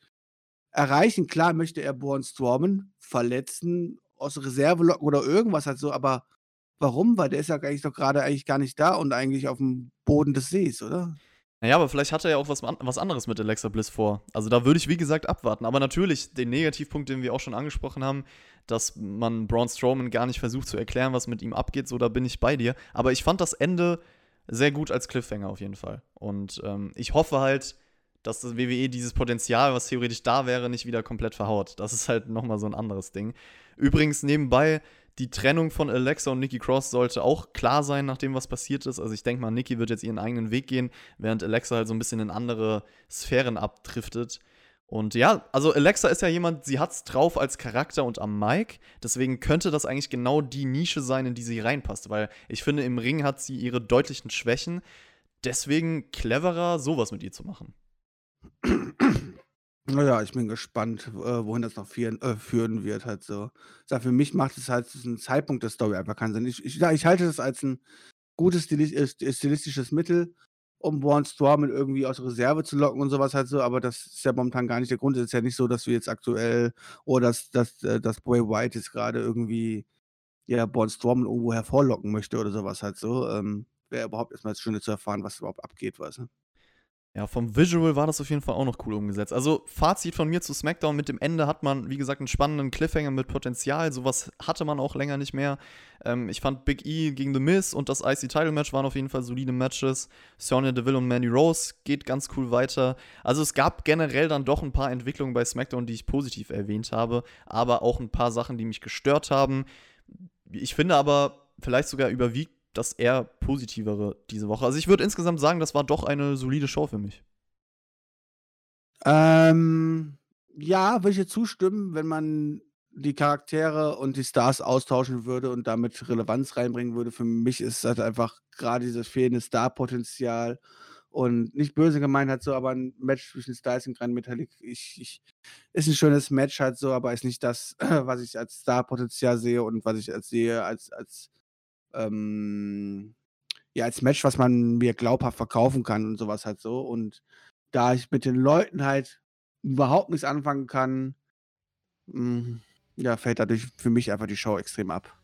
erreichen? Klar möchte er Braun Strowman verletzen, aus Reserve locken oder irgendwas halt so, aber warum? Weil der ist ja eigentlich doch gerade eigentlich gar nicht da und eigentlich auf dem Boden des Sees, oder? Naja, aber vielleicht hat er ja auch was, was anderes mit Alexa Bliss vor. Also da würde ich, wie gesagt, abwarten. Aber natürlich, den Negativpunkt, den wir auch schon angesprochen haben, dass man Braun Strowman gar nicht versucht zu erklären, was mit ihm abgeht, so da bin ich bei dir. Aber ich fand das Ende sehr gut als Cliffhanger auf jeden Fall. Und ähm, ich hoffe halt, dass das WWE dieses Potenzial, was theoretisch da wäre, nicht wieder komplett verhaut. Das ist halt nochmal so ein anderes Ding. Übrigens nebenbei, die Trennung von Alexa und Nikki Cross sollte auch klar sein, nachdem was passiert ist. Also ich denke mal, Nikki wird jetzt ihren eigenen Weg gehen, während Alexa halt so ein bisschen in andere Sphären abdriftet. Und ja, also Alexa ist ja jemand, sie hat's drauf als Charakter und am Mic. Deswegen könnte das eigentlich genau die Nische sein, in die sie reinpasst. Weil ich finde, im Ring hat sie ihre deutlichen Schwächen. Deswegen cleverer, sowas mit ihr zu machen. Naja, ich bin gespannt, äh, wohin das noch führen, äh, führen wird, halt so. Ja, für mich macht es halt diesen Zeitpunkt der Story einfach keinen Sinn. Ich, ich, ich halte das als ein gutes Stili äh, stilistisches Mittel, um Braun Strowman irgendwie aus Reserve zu locken und sowas halt so, aber das ist ja momentan gar nicht der Grund. Es ist ja nicht so, dass wir jetzt aktuell oder dass, dass, äh, dass Bray White jetzt gerade irgendwie ja, Braun Strowman irgendwo hervorlocken möchte oder sowas halt so. Ähm, Wäre überhaupt erstmal das Schöne zu erfahren, was überhaupt abgeht, weißt du? Ja, vom Visual war das auf jeden Fall auch noch cool umgesetzt. Also, Fazit von mir zu SmackDown: Mit dem Ende hat man, wie gesagt, einen spannenden Cliffhanger mit Potenzial. Sowas hatte man auch länger nicht mehr. Ähm, ich fand Big E gegen The Miz und das IC-Title-Match waren auf jeden Fall solide Matches. Sonya Deville und Manny Rose geht ganz cool weiter. Also, es gab generell dann doch ein paar Entwicklungen bei SmackDown, die ich positiv erwähnt habe, aber auch ein paar Sachen, die mich gestört haben. Ich finde aber, vielleicht sogar überwiegt das eher positivere diese Woche. Also ich würde insgesamt sagen, das war doch eine solide Show für mich. Ähm, ja, würde ich dir zustimmen, wenn man die Charaktere und die Stars austauschen würde und damit Relevanz reinbringen würde. Für mich ist das einfach gerade dieses fehlende Star-Potenzial und nicht böse gemeint halt so, aber ein Match zwischen Styles und Grand Metallic ich, ich, ist ein schönes Match halt so, aber ist nicht das, was ich als Star-Potenzial sehe und was ich als sehe als, als ähm, ja, als Match, was man mir glaubhaft verkaufen kann und sowas halt so. Und da ich mit den Leuten halt überhaupt nichts anfangen kann, mh, hm, ja, fällt dadurch für mich einfach die Show extrem ab.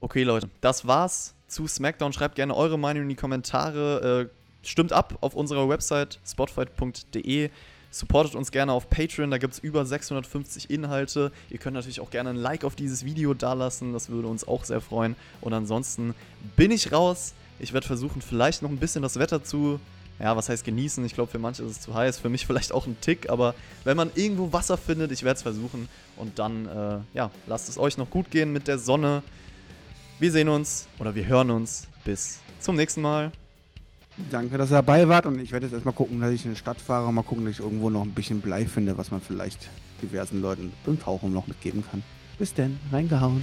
Okay, Leute, das war's zu SmackDown. Schreibt gerne eure Meinung in die Kommentare. Äh, stimmt ab auf unserer Website spotfight.de. Supportet uns gerne auf Patreon, da gibt es über 650 Inhalte. Ihr könnt natürlich auch gerne ein Like auf dieses Video dalassen, das würde uns auch sehr freuen. Und ansonsten bin ich raus. Ich werde versuchen, vielleicht noch ein bisschen das Wetter zu, ja, was heißt genießen? Ich glaube, für manche ist es zu heiß, für mich vielleicht auch ein Tick, aber wenn man irgendwo Wasser findet, ich werde es versuchen. Und dann, äh, ja, lasst es euch noch gut gehen mit der Sonne. Wir sehen uns oder wir hören uns. Bis zum nächsten Mal. Danke, dass ihr dabei wart und ich werde jetzt erstmal gucken, dass ich in die Stadt fahre mal gucken, dass ich irgendwo noch ein bisschen Blei finde, was man vielleicht diversen Leuten beim Tauchen noch mitgeben kann. Bis denn, reingehauen.